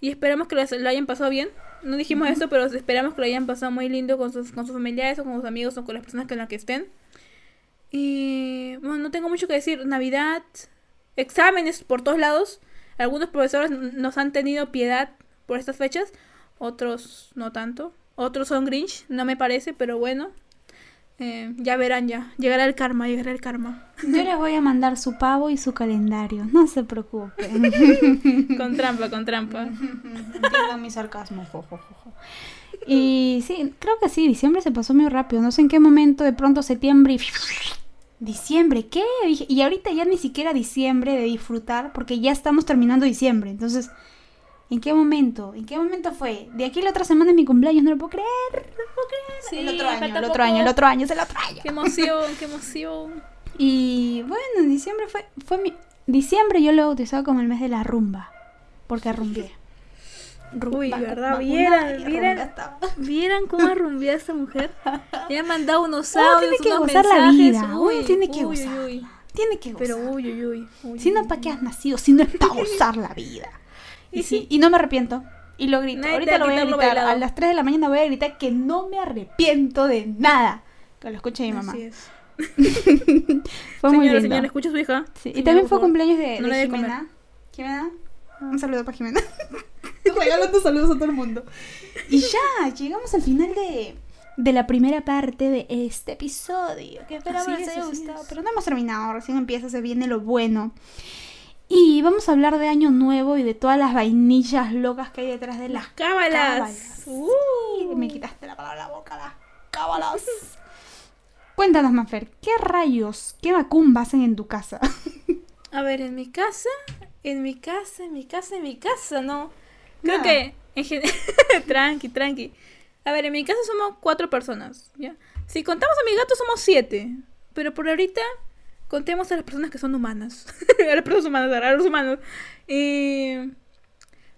Y esperamos que lo hayan pasado bien. No dijimos eso, pero esperamos que lo hayan pasado muy lindo con sus, con sus familiares o con sus amigos o con las personas con las que estén. Y bueno, no tengo mucho que decir. Navidad, exámenes por todos lados. Algunos profesores nos han tenido piedad por estas fechas, otros no tanto. Otros son Grinch, no me parece, pero bueno. Eh, ya verán ya. Llegará el karma, llegará el karma. Yo les voy a mandar su pavo y su calendario, no se preocupen. Con trampa, con trampa. Entiendan mi sarcasmo. jo, jo, jo, jo. Y sí, creo que sí, diciembre se pasó muy rápido. No sé en qué momento, de pronto septiembre y... ¿Diciembre? ¿Qué? Y ahorita ya ni siquiera diciembre de disfrutar porque ya estamos terminando diciembre. Entonces, ¿en qué momento? ¿En qué momento fue? De aquí a la otra semana es mi cumpleaños, no lo puedo creer. No lo puedo creer. Sí, el otro año, el otro año, el otro año, es el otro año. Qué emoción, qué emoción. Y bueno, en diciembre fue, fue mi... Diciembre yo lo he bautizado como el mes de la rumba. Porque rumbié. Uy, Vacu- ¿verdad? Vieran, vieran, rumba vieran cómo arrumbía esta mujer. Le han mandado unos Uno audios, tiene que unos gozar la vida. Uno Uy, tiene que uy, uy, gozar. uy. Tiene que gozar. Pero uy, uy, uy. uy, Si no, uy, ¿para qué uy. has nacido? Si no es para gozar la vida. Y, sí, y no me arrepiento. Y lo grito. Nadie Ahorita lo voy a gritar. bailado. A las 3 de la mañana voy a gritar que no me arrepiento de nada. Que lo escuche mi mamá. Así es. Fue muy Señora, lindo. señora, escucha a su hija. Sí, Y también fue cumpleaños de, No de Jimena. Jimena, un saludo para Jimena. Regalando saludos a todo el mundo. Y ya, llegamos al final de, de la primera parte de este episodio. Que esperamos les es, haya gustado. Pero no hemos terminado, recién empieza, se viene lo bueno. Y vamos a hablar de Año Nuevo y de todas las vainillas locas que hay detrás de las Las cábalas. cábalas. Uh. Sí, me quitaste la palabra la boca, las cábalas. Cuéntanos, Mafer, ¿qué rayos, qué macumba hacen en tu casa? A ver, en mi casa, en mi casa, en mi casa, en mi casa, no. Creo Nada. que, en gen- tranqui, tranqui. A ver, en mi casa somos cuatro personas, ¿ya? Si contamos a mi gato somos siete. Pero por ahorita, contemos a las personas que son humanas. a las personas humanas, a los humanos. Y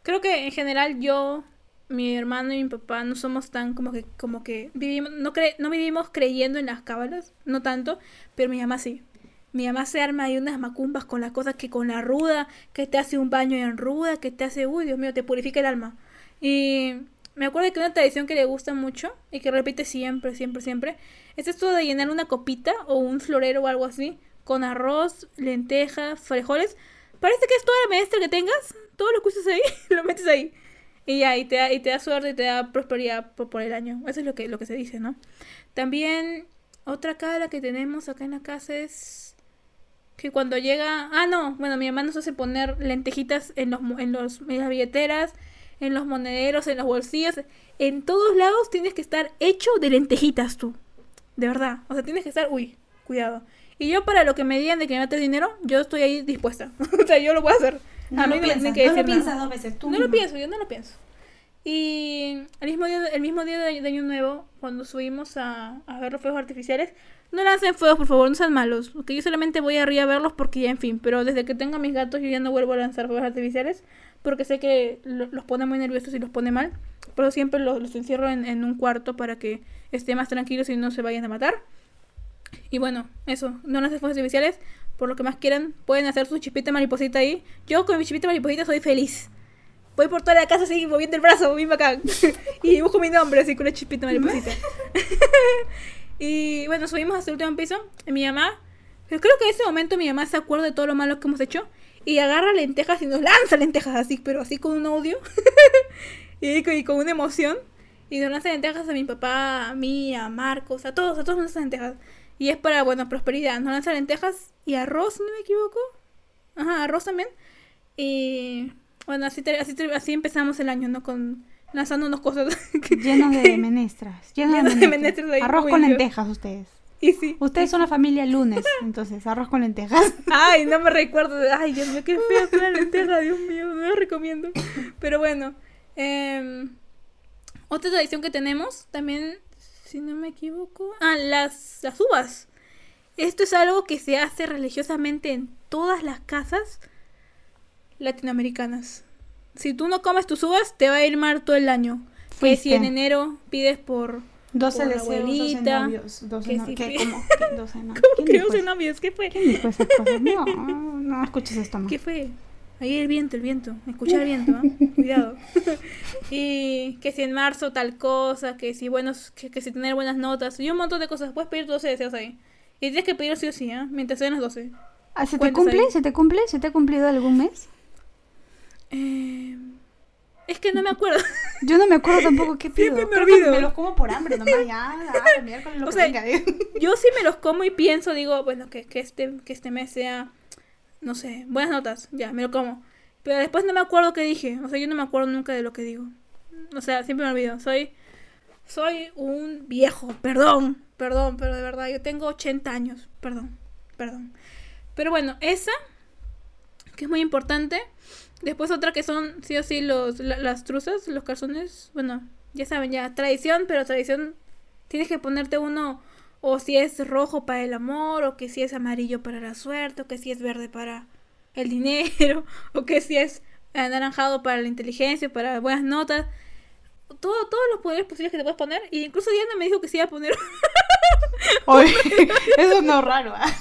creo que en general yo, mi hermano y mi papá no somos tan como que, como que vivimos, no, cre- no vivimos creyendo en las cábalas, no tanto, pero mi mamá sí. Mi mamá se arma ahí unas macumbas con las cosas que con la ruda, que te hace un baño en ruda, que te hace, uy, Dios mío, te purifica el alma. Y me acuerdo que una tradición que le gusta mucho y que repite siempre, siempre, siempre, es esto de llenar una copita o un florero o algo así con arroz, lentejas, frijoles. Parece que es toda la maestra que tengas, todo lo que uses ahí, lo metes ahí. Y ya, y te da, y te da suerte y te da prosperidad por, por el año. Eso es lo que, lo que se dice, ¿no? También, otra cara que tenemos acá en la casa es que cuando llega... Ah, no, bueno, mi mamá nos hace poner lentejitas en, los, en, los, en las billeteras, en los monederos, en los bolsillos. En todos lados tienes que estar hecho de lentejitas tú. De verdad. O sea, tienes que estar... Uy, cuidado. Y yo para lo que me digan de que me metes dinero, yo estoy ahí dispuesta. o sea, yo lo voy a hacer. No a lo mí piensas, que no lo piensas dos veces. Tú No lo pienso, yo no lo pienso. Y el mismo día, el mismo día de, de Año Nuevo, cuando subimos a, a ver los fuegos artificiales, no lancen fuegos, por favor, no sean malos. Porque yo solamente voy arriba a verlos porque ya, en fin. Pero desde que tengo a mis gatos, yo ya no vuelvo a lanzar fuegos artificiales. Porque sé que lo- los pone muy nerviosos y los pone mal. Pero siempre los, los encierro en, en un cuarto para que estén más tranquilos y no se vayan a matar. Y bueno, eso, no lancen fuegos artificiales. Por lo que más quieran, pueden hacer su chispita mariposita ahí. Yo con mi chispita mariposita soy feliz. Voy por toda la casa así moviendo el brazo, bien bacán. y dibujo mi nombre así con una chispita mariposita. y bueno, subimos hasta el último piso. Y mi mamá, pero creo que en ese momento mi mamá se acuerda de todo lo malo que hemos hecho. Y agarra lentejas y nos lanza lentejas así, pero así con un audio. y, y con una emoción. Y nos lanza lentejas a mi papá, a mí, a Marcos, a todos, a todos nos lanza lentejas. Y es para, bueno, prosperidad. Nos lanza lentejas y arroz, no me equivoco. Ajá, arroz también. Y bueno, así, así, así empezamos el año, ¿no? Con lanzándonos cosas. Llenos de menestras. Llenos, Llenos de de menestras. menestras ahí Arroz con limpios. lentejas ustedes. Y sí. Ustedes son la familia lunes, entonces, arroz con lentejas. Ay, no me recuerdo. Ay, Dios mío, qué fue la lenteja, Dios mío, no lo recomiendo. Pero bueno, em, otra tradición que tenemos también, si no me equivoco, ah, las, las uvas. Esto es algo que se hace religiosamente en todas las casas latinoamericanas. Si tú no comes tus uvas, te va a ir mal todo el año. Que si Fuiste. en enero pides por... 12 Por la deseos, 12 abuelita, novios. 12 que no- sí ¿qué? ¿Cómo? ¿Qué? 12 novios. ¿Cómo ¿Quién que dijo 12 eso? novios? ¿Qué fue? ¿Quién dijo esas cosas? No, no escuches esto más. ¿Qué fue? Ahí el viento, el viento. Escucha el viento, ¿ah? Cuidado. y que si en marzo tal cosa, que si buenos, que, que si tener buenas notas, y un montón de cosas. Puedes pedir 12 deseos ahí. Y tienes que pedirlo sí o sí, ¿ah? Mientras sean las 12. Ah, ¿Se te cumple? ¿Se te cumple? ¿Se te ha cumplido algún mes? Eh, es que no me acuerdo. Yo no me acuerdo tampoco qué pido. Siempre me olvido. me los como por hambre nomás, ya. Ah, miércoles lo O que sea, digo. Yo sí me los como y pienso, digo, bueno, que, que, este, que este mes sea, no sé, buenas notas. Ya, me lo como. Pero después no me acuerdo qué dije. O sea, yo no me acuerdo nunca de lo que digo. O sea, siempre me olvido. Soy, soy un viejo. Perdón, perdón, pero de verdad, yo tengo 80 años. Perdón, perdón. Pero bueno, esa, que es muy importante. Después otra que son, sí o sí, los, la- las truzas, los calzones. Bueno, ya saben, ya, tradición, pero tradición, tienes que ponerte uno, o si es rojo para el amor, o que si es amarillo para la suerte, o que si es verde para el dinero, o que si es anaranjado para la inteligencia, para buenas notas. Todo, todos los poderes posibles que te puedes poner. Y incluso Diana me dijo que se iba a poner. Oye, eso no es raro, ¿ah?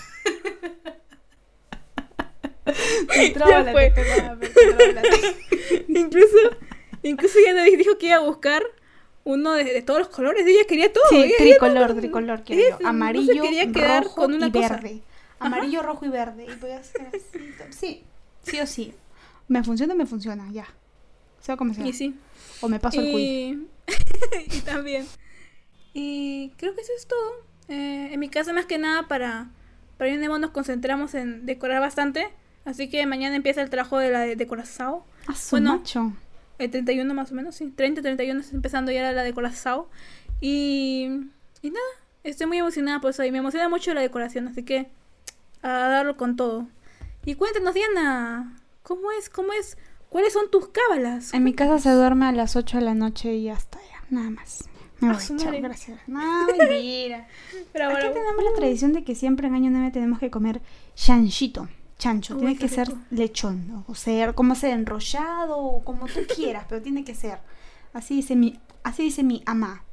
Ya fue. incluso, incluso Diana dijo que iba a buscar uno de, de todos los colores. Ella quería todo. Sí, ella- tricolor, tricolor ella yo. no se Amarillo, quería quedar rojo con una y cosa. verde. Amarillo, rojo y verde. Y voy a hacer así. Sí, sí o sí. Me funciona, me funciona, ya. Sea como sea. Y sí. O me paso el cuy. Y... y también. Y creo que eso es todo. Eh, en mi casa más que nada para, para ir nos concentramos en decorar bastante. Así que mañana empieza el trabajo de la de su bueno, macho. El 31 más o menos, sí. 30, 31 está empezando ya la decoración. Y, y nada, estoy muy emocionada por eso. Y me emociona mucho la decoración, así que a darlo con todo. Y cuéntanos, Diana, ¿cómo es? ¿Cómo es? ¿Cuáles son tus cábalas? En mi casa se duerme a las 8 de la noche y ya está, ya. Nada más. Me voy, chao, gracias. No, mentira. Pero Aquí ahora- tenemos la tradición de que siempre en año 9 tenemos que comer chanchito. Chancho, Uy, tiene que ser rico. lechón, ¿no? o sea, como sea enrollado o como tú quieras, pero tiene que ser. Así dice mi, así dice mi mamá.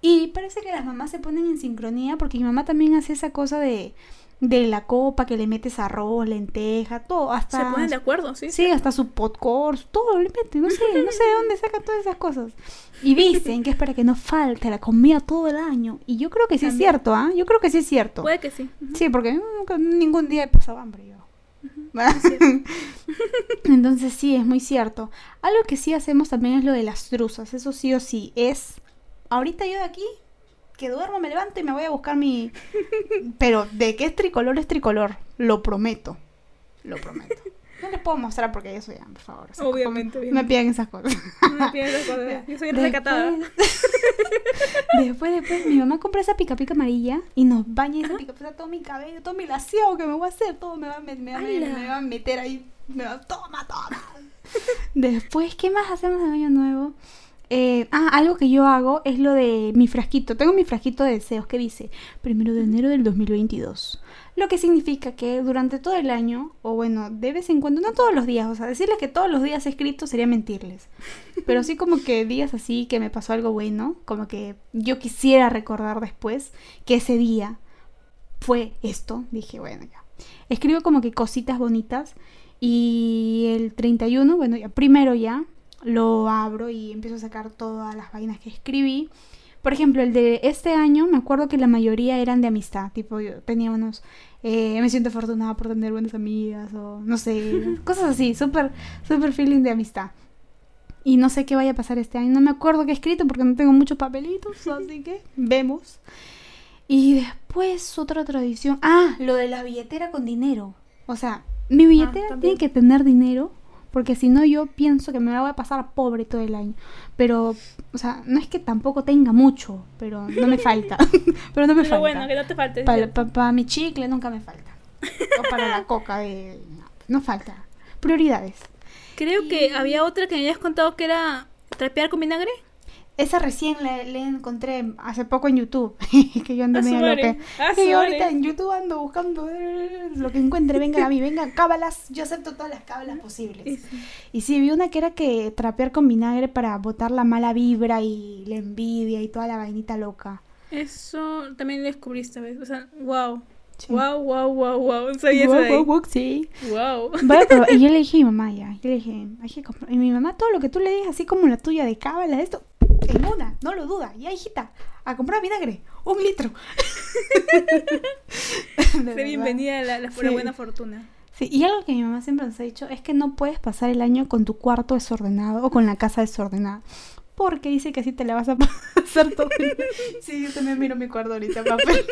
Y parece que las mamás se ponen en sincronía porque mi mamá también hace esa cosa de, de la copa que le metes arroz, lenteja, todo, hasta Se ponen de acuerdo, ¿sí? Sí, hasta su popcorn, todo le no sé, no sé de dónde saca todas esas cosas. Y dicen que es para que no falte la comida todo el año. Y yo creo que sí es También. cierto, ¿ah? Yo creo que sí es cierto. Puede que sí. Ujú. Sí, porque nunca- ningún día he pasado hambre. Entonces sí, es muy cierto. Algo que sí hacemos también es lo de las truzas, eso sí o sí. Es, ahorita yo de aquí, que duermo, me levanto y me voy a buscar mi... Pero de que es tricolor es tricolor, lo prometo. Lo prometo. No les puedo mostrar porque yo soy, por favor. Obviamente, me pidan esas cosas. No me pidas esas cosas. Yo soy recatada. después, después, mi mamá compra esa pica pica amarilla y nos baña esa pica pica todo mi cabello, todo mi laseado que me voy a hacer, todo me va, me, me, me va a meter ahí, me va, toma, toma. después, ¿qué más hacemos de año nuevo? Eh, ah, algo que yo hago es lo de mi frasquito. Tengo mi frasquito de deseos que dice primero de enero del 2022. Lo que significa que durante todo el año, o bueno, de vez en cuando, no todos los días, o sea, decirles que todos los días he escrito sería mentirles. Pero sí como que días así que me pasó algo bueno, como que yo quisiera recordar después que ese día fue esto. Dije, bueno, ya. Escribo como que cositas bonitas y el 31, bueno, ya primero ya lo abro y empiezo a sacar todas las vainas que escribí. Por ejemplo, el de este año, me acuerdo que la mayoría eran de amistad. Tipo, yo tenía unos, eh, me siento afortunada por tener buenas amigas o no sé, cosas así, súper, súper feeling de amistad. Y no sé qué vaya a pasar este año. No me acuerdo qué he escrito porque no tengo muchos papelitos, así que vemos. Y después otra tradición. Ah, lo de la billetera con dinero. O sea, mi billetera también. tiene que tener dinero Porque si no, yo pienso que me la voy a pasar pobre todo el año. Pero, o sea, no es que tampoco tenga mucho, pero no me falta. pero no me Pero falta. bueno, que no te falte. Para, pa- pa mi chicle nunca me falta. O para la coca de... No, no falta. Prioridades. Creo que había otra que me habías contado que era trapear con vinagre. Esa recién la, la encontré hace poco en YouTube. que yo ando A su medio loca. a Que su yo ahorita en YouTube ando buscando eh, lo que encuentre. Venga a mí, venga, cábalas. Yo acepto todas las cábalas posibles. Y sí, vi una que era que trapear con vinagre para botar la mala vibra y la envidia y toda la vainita loca. Eso también lo descubriste, ¿ves? O sea, wow. Sí. Wow, wow, wow, wow. De guau, ahí. guau, sí. Wow. A probar. Y yo le dije a mi mamá ya, yo le dije, hay que comprar. Y mi mamá, todo lo que tú le digas, así como la tuya de cábala, esto, en una, no lo duda. Ya, hijita, a comprar vinagre, un litro. Sé bienvenida a la, la, Sí. buena fortuna. Sí, y algo que mi mamá siempre nos ha dicho es que no puedes pasar el año con tu cuarto desordenado o con la casa desordenada. Porque dice que así te la vas a pasar todo. el- Sí, yo también miro mi cuarto ahorita, papel.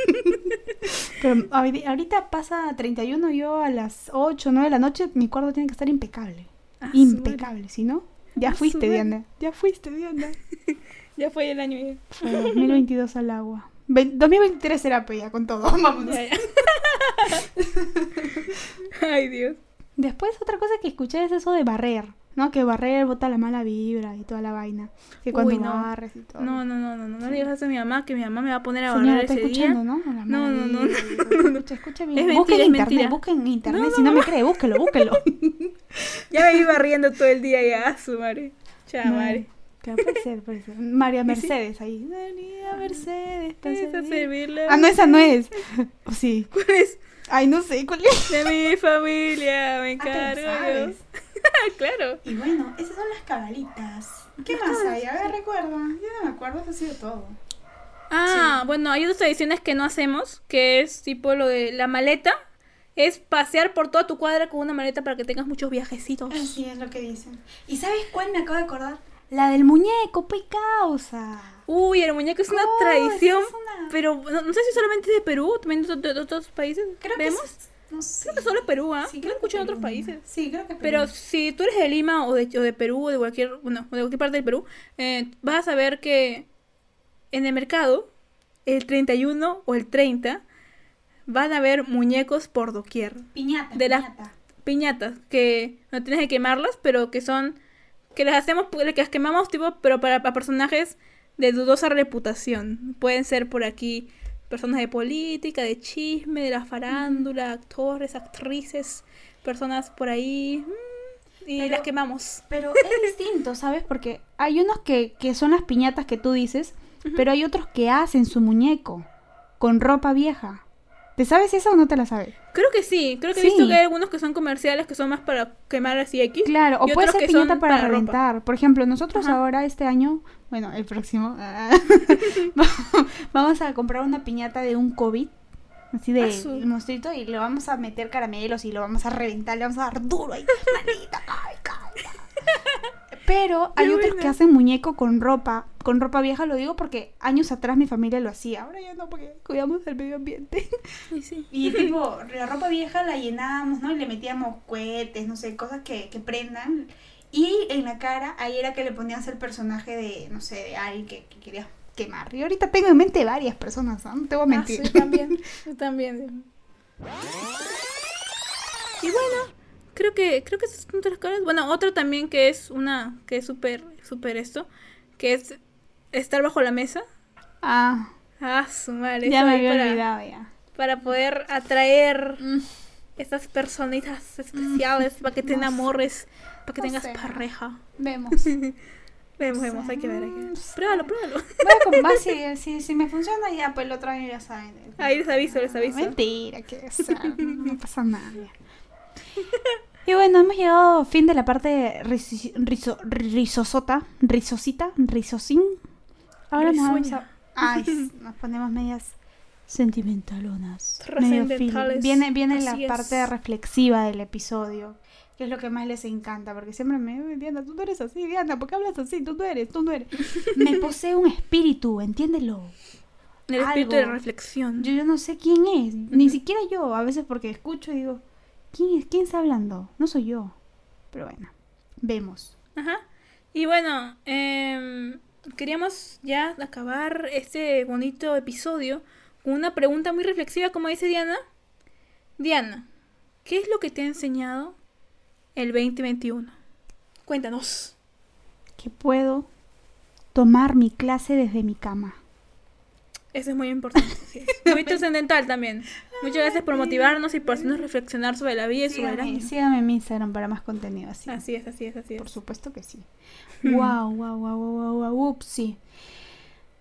Pero ahori- ahorita pasa 31, yo a las 8, 9 de la noche, mi cuarto tiene que estar impecable. Ah, impecable, si no, ya fuiste. Diana. Ya fuiste, Diana. Ya fue el año. ya. Fue 2022 al agua. Ve- 2023 será ya con todo. Vámonos. Ay, Dios. Después otra cosa que escuché es eso de barrer, ¿no? Que barrer bota la mala vibra y toda la vaina. Que cuando Uy, no. barres y todo. No, no, no, no, no, no le digas eso a mi mamá, que mi mamá me va a poner a Señora, barrer está ese escuchando, día. ¿no? La No, no, no, vibra, Escucha, escucha bien. Es mentira, busca en es internet, mentira. busca en internet. No, si no me cree, búsquelo, búsquelo. Ya me iba riendo todo el día ya, su madre. Chamare. Claro, puede ser, puede ser. María Mercedes ahí. María Mercedes. para Es a servir. servirle. Ah, no, esa no es. ¿O sí? ¿Cuál es? Ay, no sé cuál es. De mi familia, me Ah, encargo sabes. claro. Y bueno, esas son las cabalitas. ¿Qué más hay? A ver, recuerda. Yo no me acuerdo, eso ha sido todo. Ah, bueno, hay otras tradiciones que no hacemos, que es tipo lo de la maleta. Es pasear por toda tu cuadra con una maleta para que tengas muchos viajecitos. Así es lo que dicen. ¿Y sabes cuál me acabo de acordar? La del muñeco, pues causa. Uy, el muñeco es una Oh, tradición, esa es una- pero no, no sé si solamente es de Perú, también de, de- de otros países. Creo que es- no sé. Creo que solo Perú, ¿ah? Sí, Yo creo lo escucho en otros países. Sí, creo que Pero Perú. si tú eres de Lima o de, o de Perú o de cualquier, bueno, de cualquier parte del Perú, eh, vas a saber que en el mercado, el 31 o el 30, van a haber muñecos por doquier. Piñata, de piñata. Piñatas, que no tienes que quemarlas, pero que son, que las hacemos, que las quemamos tipo, pero para, para personajes de dudosa reputación. Pueden ser por aquí personas de política, de chisme, de la farándula, actores, actrices, personas por ahí. mm, Y Pero- las quemamos. Pero es distinto, ¿sabes? Porque hay unos que, que son las piñatas que tú dices, pero hay otros que hacen su muñeco con ropa vieja. ¿Te sabes eso o no te la sabes? Creo que sí, creo que he Sí. visto que hay algunos que son comerciales que son más para quemar así X. Claro, o puede ser piñata para, reventar. Por ejemplo, nosotros Ajá. ahora este año, bueno, el próximo, vamos a comprar una piñata de un COVID, así de Azul. monstruito, y le vamos a meter caramelos y lo vamos a reventar, le vamos a dar duro ahí, maldita, ay. Pero hay Qué otros buena. que hacen muñeco con ropa, con ropa vieja, lo digo porque años atrás mi familia lo hacía, ahora ya no, porque cuidamos del medio ambiente. Sí, sí. Y tipo, la ropa vieja la llenábamos, ¿no? Y le metíamos cohetes, no sé, cosas que, que prendan. Y en la cara, ahí era que le ponías el personaje de, no sé, de alguien que, que querías quemar. Y ahorita tengo en mente varias personas, ¿no? No te voy a Ah, mentir. sí, también. Yo también. Y bueno, creo que creo que esas son las cosas. Bueno, otra también que es una que es súper súper esto, que es estar bajo la mesa. ah, Ah, su madre. ya me había para, olvidado ya. para poder atraer Mm, esas personitas especiales para que te enamores, para que No tengas sé. pareja. Vemos. Vemos, vemos, hay que ver, hay que ver. Pruébalo, pruébalo. Com- va, si, si, si me funciona, ya, pues el otro año ya saben. Ahí les aviso, les aviso. Mentira, que o sea, no pasa nada. Y bueno, hemos llegado fin de la parte rizo- rizo- rizosota, rizosita, rizosín. Ahora nos vamos a... Ay, nos ponemos medias sentimentalonas. medio Trascendentales. Viene, viene la es. parte reflexiva del episodio, que es lo que más les encanta, porque siempre me... "Uy, Diana, tú no eres así, Diana, ¿por qué hablas así? Tú no eres, tú no eres. Me posee un espíritu, entiéndelo. El espíritu de algo. reflexión. Yo, yo no sé quién es, ni siquiera yo, a veces porque escucho y digo, ¿quién es? ¿Quién está hablando? No soy yo. Pero bueno. vemos. Ajá. Y bueno, em, queríamos ya acabar este bonito episodio con una pregunta muy reflexiva, como dice Diana. Diana, ¿qué es lo que te ha enseñado el 2021? Cuéntanos. Que puedo tomar mi clase desde mi cama. Eso es muy importante. sí. Muy trascendental también. Muchas gracias por motivarnos y por hacernos reflexionar sobre la vida y sobre el año. síganme en mi Instagram para más contenido así. Así es, así es, así es. Por supuesto que sí. Wow, wow, wow, wow, wow, wow, upsi.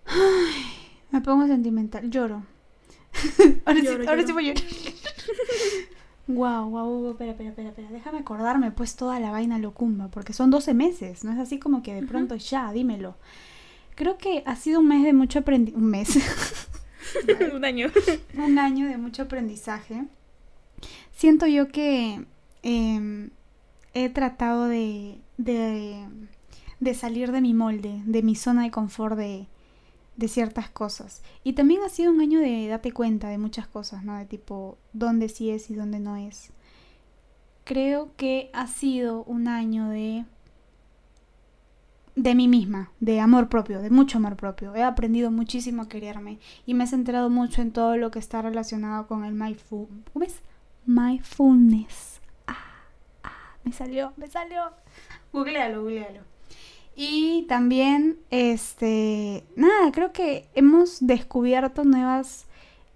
Ay, me pongo sentimental, lloro. ahora Lloro, sí, ahora lloro. sí voy a llorar. Wow, wow, espera, espera, espera, espera. Déjame acordarme pues toda la vaina locumba, porque son 12 meses, no es así como que de pronto ya, dímelo. Creo que ha sido un mes de mucho aprendizaje. Un mes. Un año. un año de mucho aprendizaje. Siento yo que em, he tratado de, de, de salir de mi molde, de mi zona de confort de, de ciertas cosas. Y también ha sido un año de date cuenta de muchas cosas, ¿no? De tipo, dónde sí es y dónde no es. Creo que ha sido un año de de mí misma, de amor propio, de mucho amor propio. He aprendido muchísimo a quererme y me he centrado mucho en todo lo que está relacionado con el mindful, ¿cómo es? mindfulness. Ah, ah, me salió, me salió. Googlealo, googlealo. Y también, este, nada, creo que hemos descubierto nuevas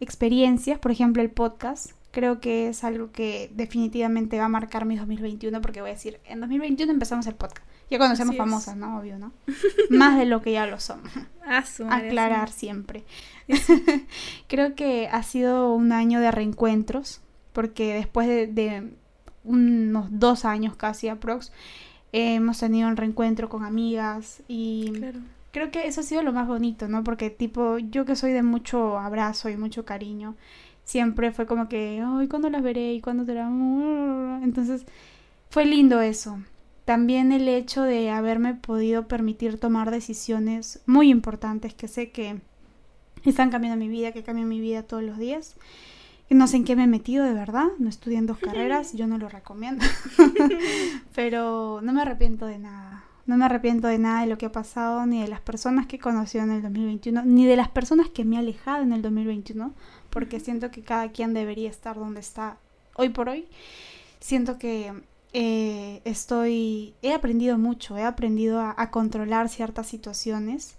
experiencias, por ejemplo el podcast. Creo que es algo que definitivamente va a marcar mi 2021 porque voy a decir, en 2021 empezamos el podcast. Ya cuando seamos famosas, ¿no? Obvio, ¿no? Más de lo que ya lo somos. Ah, Aclarar siempre. Creo que ha sido un año de reencuentros, porque después de, de unos dos años casi aprox, hemos tenido un reencuentro con amigas y. Claro. creo que eso ha sido lo más bonito, ¿no? Porque tipo, yo que soy de mucho abrazo y mucho cariño, siempre fue como que, ay, ¿cuándo las veré? ¿Y cuándo te la... Entonces, fue lindo eso. También el hecho de haberme podido permitir tomar decisiones muy importantes que sé que están cambiando mi vida, que cambian mi vida todos los días. No sé en qué me he metido de verdad, no estudié en dos carreras, yo no lo recomiendo. Pero no me arrepiento de nada. No me arrepiento de nada de lo que ha pasado, ni de las personas que he conocido en el 2021, ni de las personas que me he alejado en el 2021, porque siento que cada quien debería estar donde está hoy por hoy. Siento que eh, estoy, he aprendido mucho, he aprendido a, a controlar ciertas situaciones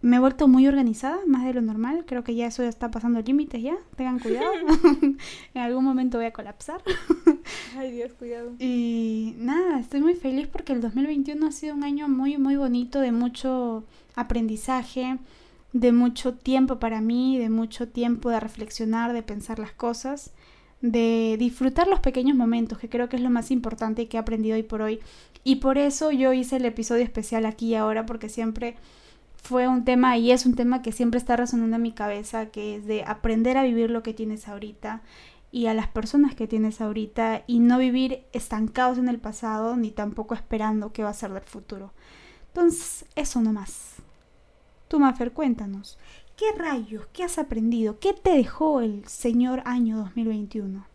me he vuelto muy organizada, más de lo normal. Creo que ya eso ya está pasando límites ya. Tengan cuidado. en algún momento voy a colapsar. Ay, Dios, cuidado. Y nada, estoy muy feliz porque el 2021 ha sido un año muy, muy bonito, de mucho aprendizaje, de mucho tiempo para mí, de mucho tiempo de reflexionar, de pensar las cosas, de disfrutar los pequeños momentos, que creo que es lo más importante que he aprendido hoy por hoy. Y por eso yo hice el episodio especial aquí y ahora, porque siempre fue un tema y es un tema que siempre está resonando en mi cabeza, que es de aprender a vivir lo que tienes ahorita y a las personas que tienes ahorita y no vivir estancados en el pasado ni tampoco esperando qué va a ser del futuro. Entonces, eso nomás. Tú, Mafer, cuéntanos. ¿Qué rayos? ¿Qué has aprendido? ¿Qué te dejó el señor año 2021?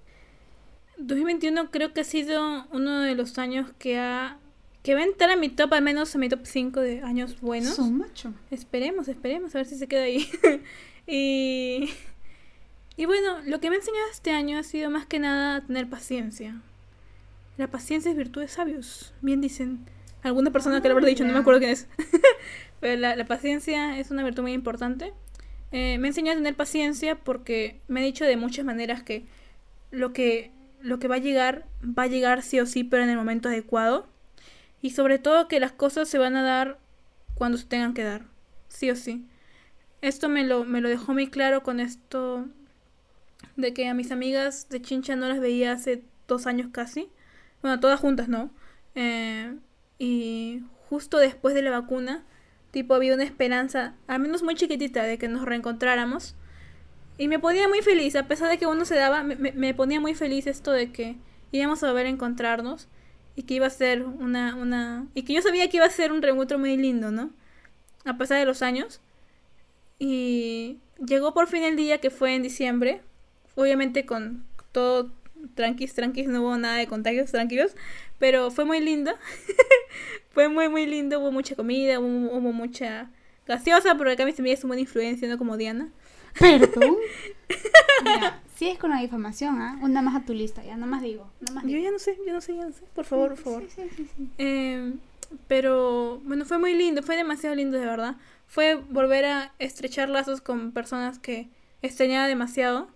2021 creo que ha sido uno de los años que ha que va a entrar a mi top, al menos a mi top 5 de años buenos. Son macho. Esperemos, esperemos, a ver si se queda ahí. y, y bueno, lo que me ha enseñado este año ha sido más que nada tener paciencia. La paciencia es virtud de sabios, bien dicen. Alguna persona que lo habrá dicho, no me acuerdo quién es. Pero la, la, paciencia es una virtud muy importante. Eh, me ha enseñado a tener paciencia porque me ha dicho de muchas maneras que lo que, lo que va a llegar, va a llegar sí o sí, pero en el momento adecuado. Y sobre todo que las cosas se van a dar cuando se tengan que dar. Sí o sí. Esto me lo, me lo dejó muy claro con esto de que a mis amigas de Chincha no las veía hace dos años casi. Bueno, todas juntas, ¿no? Eh, y justo después de la vacuna, tipo había una esperanza, al menos muy chiquitita, de que nos reencontráramos. Y me ponía muy feliz, a pesar de que uno se daba, me, ponía muy feliz esto de que íbamos a volver a encontrarnos y que iba a ser una, una... y que yo sabía que iba a ser un reencuentro muy lindo, ¿no? A pesar de los años. Y llegó por fin el día que fue en diciembre, obviamente con todo tranquis, tranquis, no hubo nada de contagios, tranquilos, pero fue muy lindo, fue muy, muy lindo, hubo mucha comida, hubo, hubo mucha gaseosa, pero acá mi semilla es una buena influencia, no como Diana. Perdón. Mira, si es con la difamación, ¿ah? Una más a tu lista, ya no más digo. No más Yo ya no sé, yo no sé, ya no sé, por favor, por favor. Sí, sí, sí. Eh, pero bueno, fue muy lindo, fue demasiado lindo de verdad. Fue volver a estrechar lazos con personas que extrañaba demasiado.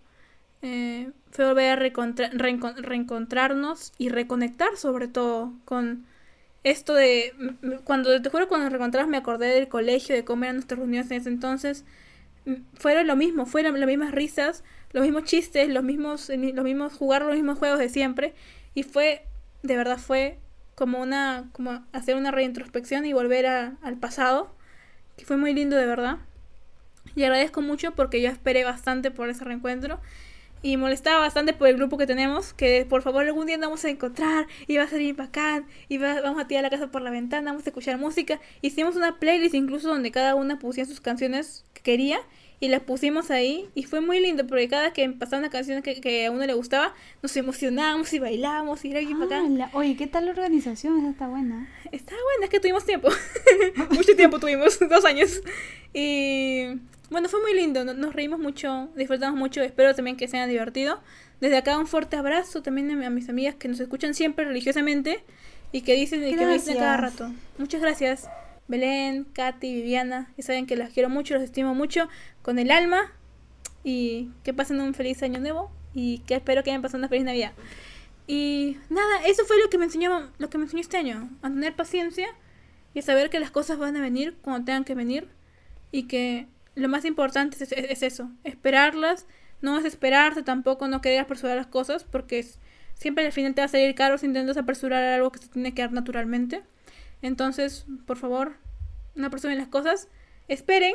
Eh, fue volver a reencontrarnos y reconectar sobre todo con esto de... Cuando te juro, cuando nos reencontramos me acordé del colegio, de cómo eran nuestras reuniones en ese entonces. Fueron lo mismo, fueron las mismas risas, los mismos chistes, los mismos, eh, los mismos jugar los mismos juegos de siempre. Y fue, de verdad fue como una, como hacer una reintrospección y volver a- al pasado, que fue muy lindo de verdad. Y agradezco mucho porque yo esperé bastante por ese reencuentro y molestaba bastante por el grupo que tenemos, que por favor algún día nos vamos a encontrar y va a ser bien bacán y va- vamos a tirar la casa por la ventana, vamos a escuchar música. Hicimos una playlist incluso donde cada una pusía sus canciones que quería y las pusimos ahí y fue muy lindo porque cada que pasaba una canción que, que a uno le gustaba, nos emocionábamos y bailábamos y era bien bacán. Ah, la- Oye, ¿qué tal la organización? Esa está buena. Está bueno, es que tuvimos tiempo. mucho tiempo tuvimos, dos años. Y bueno, fue muy lindo, no- nos reímos mucho, disfrutamos mucho, espero también que se haya divertido. Desde acá un fuerte abrazo también a, mi- a mis amigas que nos escuchan siempre religiosamente y que dicen y que me dicen cada Gracias. rato. Muchas gracias. Belén, Katy, Viviana, ya saben que las quiero mucho, los estimo mucho con el alma y que pasen un feliz año nuevo y que espero que hayan pasado una feliz Navidad. Y nada, eso fue lo que me enseñó, lo que me enseñó este año, a tener paciencia y a saber que las cosas van a venir cuando tengan que venir y que lo más importante es, es- es eso, esperarlas, no desesperarse tampoco, no querer apresurar las cosas porque es- siempre al final te va a salir caro si intentas apresurar algo que se tiene que dar naturalmente. Entonces, por favor, no apresuren las cosas, esperen,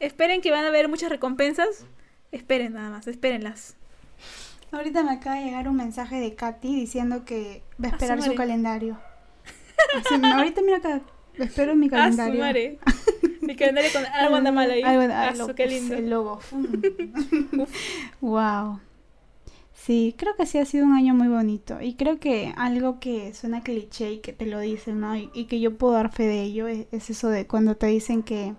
esperen que van a haber muchas recompensas, esperen nada más, espérenlas. Ahorita me acaba de llegar un mensaje de Katy diciendo que va a Ah, esperar su calendario. Así, ahorita mira acá, espero mi Ah, calendario. Mi calendario con algo anda mal ahí. Algo anda- Ah, lo- qué lindo. El logo. wow. Sí, creo que sí ha sido un año muy bonito. Y creo que algo que suena cliché y que te lo dicen, ¿no? Y, y que yo puedo dar fe de ello es, es eso de cuando te dicen que,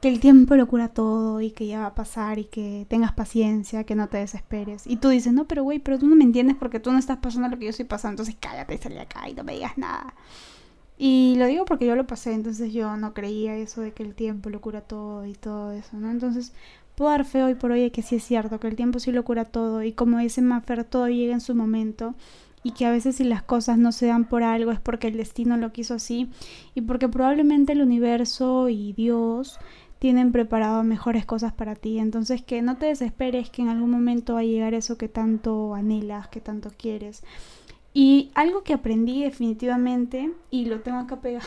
que el tiempo lo cura todo y que ya va a pasar y que tengas paciencia, que no te desesperes. Y tú dices, no, pero güey, pero tú no me entiendes porque tú no estás pasando lo que yo estoy pasando. Entonces cállate y sal de acá y no me digas nada. Y lo digo porque yo lo pasé, entonces yo no creía eso de que el tiempo lo cura todo y todo eso, ¿no? Entonces puedo dar fe hoy por hoy de que sí es cierto, que el tiempo sí lo cura todo y como dice Maffer, todo llega en su momento y que a veces si las cosas no se dan por algo es porque el destino lo quiso así y porque probablemente el universo y Dios tienen preparado mejores cosas para ti. Entonces que no te desesperes que en algún momento va a llegar eso que tanto anhelas, que tanto quieres. Y algo que aprendí definitivamente, y lo tengo acá pegado,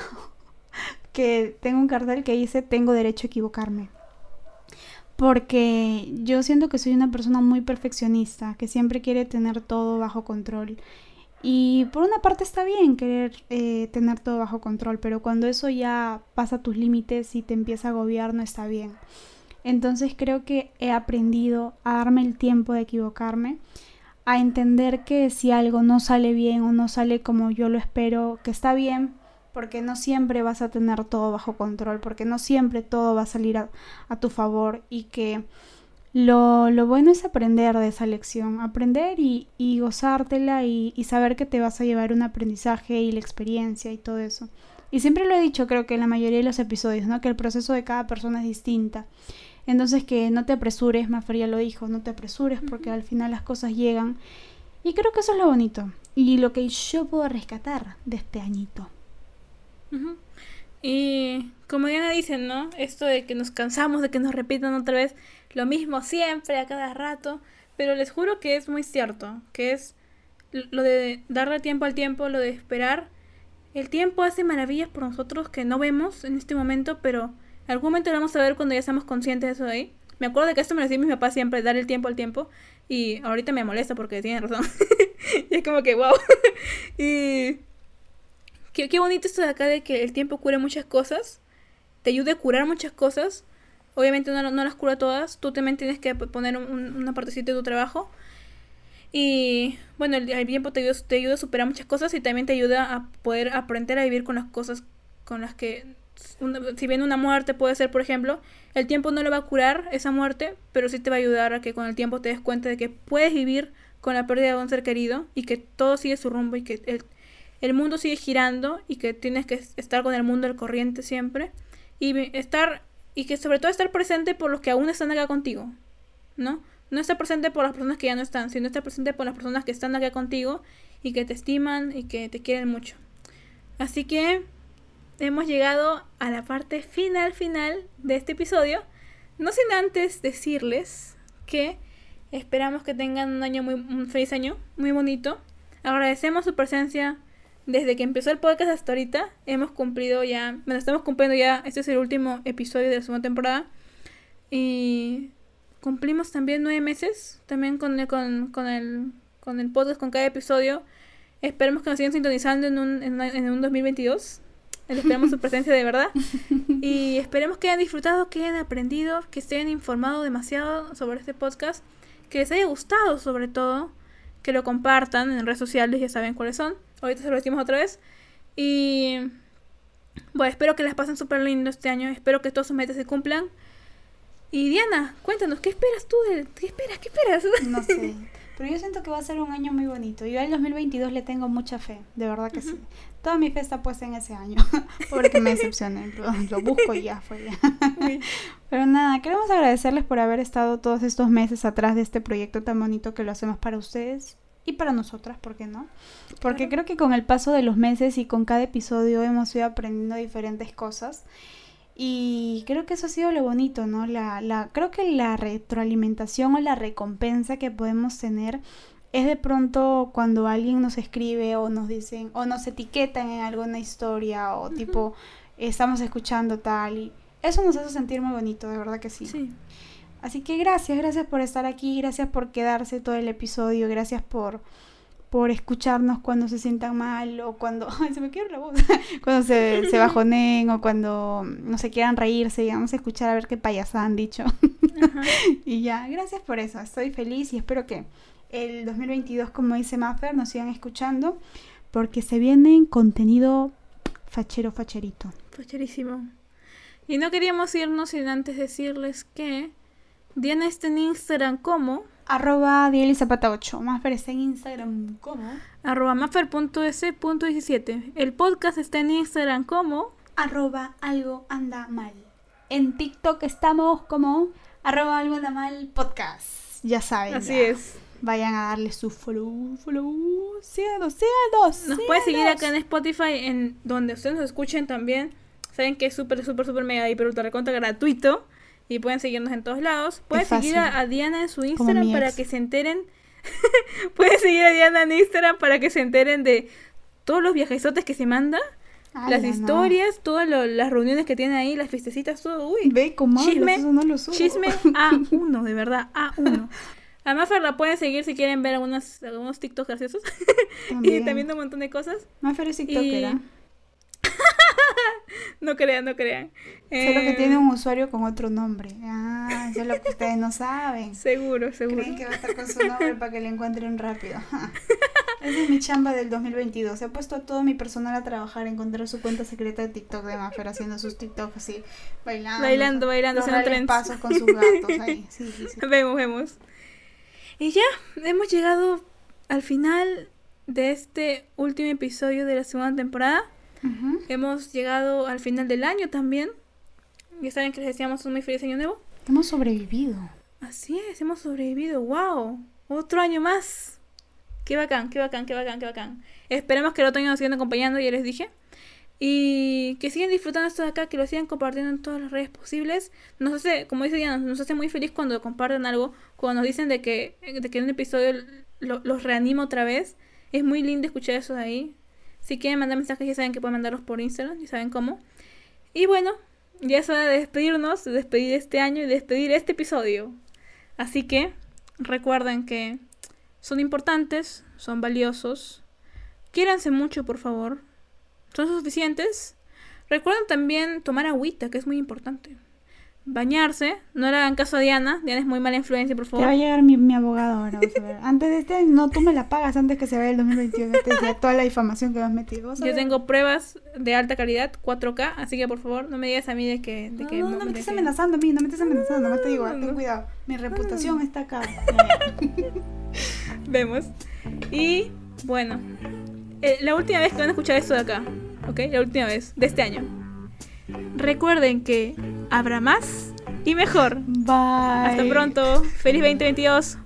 que tengo un cartel que dice tengo derecho a equivocarme. Porque yo siento que soy una persona muy perfeccionista, que siempre quiere tener todo bajo control. Y por una parte está bien querer eh, tener todo bajo control, pero cuando eso ya pasa tus límites y te empieza a agobiar no está bien. Entonces creo que he aprendido a darme el tiempo de equivocarme, a entender que si algo no sale bien o no sale como yo lo espero, que está bien, porque no siempre vas a tener todo bajo control, porque no siempre todo va a salir a, tu favor y que lo, lo bueno es aprender de esa lección, aprender y, y gozártela y, y saber que te vas a llevar un aprendizaje y la experiencia y todo eso. Y siempre lo he dicho, creo que en la mayoría de los episodios, ¿no? Que el proceso de cada persona es distinta. Entonces que no te apresures, Maffer ya lo dijo, no te apresures porque al final las cosas llegan. Y creo que eso es lo bonito. Y lo que yo puedo rescatar de este añito. Y como Diana dice, ¿no? Esto de que nos cansamos de que nos repitan otra vez lo mismo siempre, a cada rato. Pero les juro que es muy cierto, que es lo de darle tiempo al tiempo, lo de esperar. El tiempo hace maravillas por nosotros que no vemos en este momento, pero algún momento lo vamos a ver cuando ya seamos conscientes de eso de ahí. Me acuerdo de que esto me lo decía mi papá siempre, dar el tiempo al tiempo. Y ahorita me molesta porque tiene razón. y es como que, wow. y Qué, qué bonito esto de acá de que el tiempo cure muchas cosas, te ayude a curar muchas cosas. Obviamente no, no las cura todas, tú también tienes que poner un- una partecita de tu trabajo. Y bueno, el, el tiempo te ayuda, te ayuda a superar muchas cosas y también te ayuda a poder aprender a vivir con las cosas con las que, si bien una muerte puede ser, por ejemplo, el tiempo no le va a curar esa muerte, pero sí te va a ayudar a que con el tiempo te des cuenta de que puedes vivir con la pérdida de un ser querido y que todo sigue su rumbo y que el, el mundo sigue girando y que tienes que estar con el mundo al corriente siempre y estar y que sobre todo estar presente por los que aún están acá contigo, ¿no? No estar presente por las personas que ya no están, sino estar presente por las personas que están acá contigo y que te estiman y que te quieren mucho. Así que hemos llegado a la parte final final de este episodio. No sin antes decirles que esperamos que tengan un año muy un feliz año, muy bonito. Agradecemos su presencia desde que empezó el podcast hasta ahorita. Hemos cumplido ya, bueno, estamos cumpliendo ya, este es el último episodio de la segunda temporada. Y cumplimos también nueve meses, también con el, con, con el, con el podcast, con cada episodio. Esperemos que nos sigan sintonizando en un, en, en un 2022. Esperamos su presencia de verdad. Y esperemos que hayan disfrutado, que hayan aprendido, que se hayan informado demasiado sobre este podcast. Que les haya gustado sobre todo. Que lo compartan en redes sociales, ya saben cuáles son. Ahorita se lo decimos otra vez. Y bueno, espero que las pasen súper lindo este año. Espero que todas sus metas se cumplan. Y Diana, cuéntanos, ¿qué esperas tú? De... ¿Qué esperas? ¿Qué esperas? No sé. Pero yo siento que va a ser un año muy bonito. Yo al 2022 le tengo mucha fe, de verdad que sí. Toda mi fe está puesta en ese año. Pobre que me decepcioné. Lo, lo busco y ya fue ya. Pero nada, queremos agradecerles por haber estado todos estos meses atrás de este proyecto tan bonito que lo hacemos para ustedes y para nosotras, ¿por qué no? Porque creo que con el paso de los meses y con cada episodio hemos ido aprendiendo diferentes cosas. Y creo que eso ha sido lo bonito, ¿no? La, la, creo que la retroalimentación o la recompensa que podemos tener es de pronto cuando alguien nos escribe o nos dicen o nos etiquetan en alguna historia o tipo estamos escuchando tal y eso nos hace sentir muy bonito, de verdad que sí. Sí. Así que gracias, gracias por estar aquí, gracias por quedarse todo el episodio, gracias por por escucharnos cuando se sientan mal o cuando ay, se me quiebra la voz cuando se, se bajonen o cuando no se quieran reírse y vamos a escuchar a ver qué payasada han dicho Ajá. y ya, gracias por eso, estoy feliz y espero que el 2022 como dice Maffer nos sigan escuchando porque se viene contenido fachero facherito Facherísimo. Y no queríamos irnos sin antes decirles que Diana está en Instagram como arroba Zapata 8 Maffer está en Instagram como arroba maffer.s.17. El podcast está en Instagram como arroba algo anda mal. En TikTok estamos como arroba algo anda mal podcast. Ya saben. Así ya. es. Vayan a darle su follow, follow. Síganos, síganos. Nos pueden seguir acá en Spotify, en donde ustedes nos escuchen también. Saben que es súper, súper, súper mega hiper ultra recontra gratuito. Y pueden seguirnos en todos lados. Pueden seguir a, a Diana en su Instagram para que se enteren. pueden seguir a Diana en Instagram para que se enteren de todos los viajesotes que se manda. Ala, las no. historias, todas lo- las reuniones que tiene ahí, las fiestecitas, todo. Uy, Ve hablas, Chisme, no lo subo. Chisme A1, de verdad, A1. A Maffer la pueden seguir si quieren ver algunos, algunos TikToks graciosos. y También. un montón de cosas. Maffer es TikToker, Y- ¿ah? No crean, no crean. Solo que Eh, tiene un usuario con otro nombre. Ah, eso es lo que ustedes no saben. Seguro, seguro. Creen que va a estar con su nombre para que le encuentren rápido. Esa es mi chamba del 2022. He puesto a todo mi personal a trabajar, a encontrar su cuenta secreta de TikTok de Maffer, haciendo sus TikToks así, bailando. Bailando, bailando, haciendo pasos con sus gatos ahí. Sí, sí, sí. Vemos, vemos. Y ya, hemos llegado al final de este último episodio de la segunda temporada. Hemos llegado al final del año también. Ya saben que les deseamos un muy feliz año nuevo. Hemos sobrevivido. Así es, hemos sobrevivido. ¡Wow! Otro año más. Qué bacán, qué bacán, qué bacán, qué bacán. Esperemos que el otro año nos sigan acompañando, ya les dije. Y que sigan disfrutando esto de acá, que lo sigan compartiendo en todas las redes posibles. Nos hace, como dice Diana, nos hace muy feliz cuando comparten algo, cuando nos dicen de que, de que en un episodio lo- los reanima otra vez. Es muy lindo escuchar eso de ahí. Si quieren mandar mensajes, ya saben que pueden mandarlos por Instagram, ya saben cómo. Y bueno, ya es hora de despedirnos, de despedir este año y despedir este episodio. Así que recuerden que son importantes, son valiosos. Quiéranse mucho, por favor. Son suficientes. Recuerden también tomar agüita, que es muy importante. bañarse. No le hagan caso a Diana. Diana es muy mala influencia, por Te va a favor. llegar mi, mi abogado ahora, vamos a ver. Antes de este, no, tú me la pagas antes que se vaya el 2021. Te decía toda la difamación que me has metido. Yo tengo pruebas de alta calidad, 4K, así que por favor no me digas a mí de que... De No, que no, no me de estés amenazando a mí, no me estés amenazando, no te digo, No, ten no. cuidado. Mi reputación está acá. Vemos. Y bueno, eh, la última vez que van a escuchar esto de acá, ¿ok? La última vez, de este año. Recuerden que habrá más y mejor. Bye. Hasta pronto. Feliz 2022.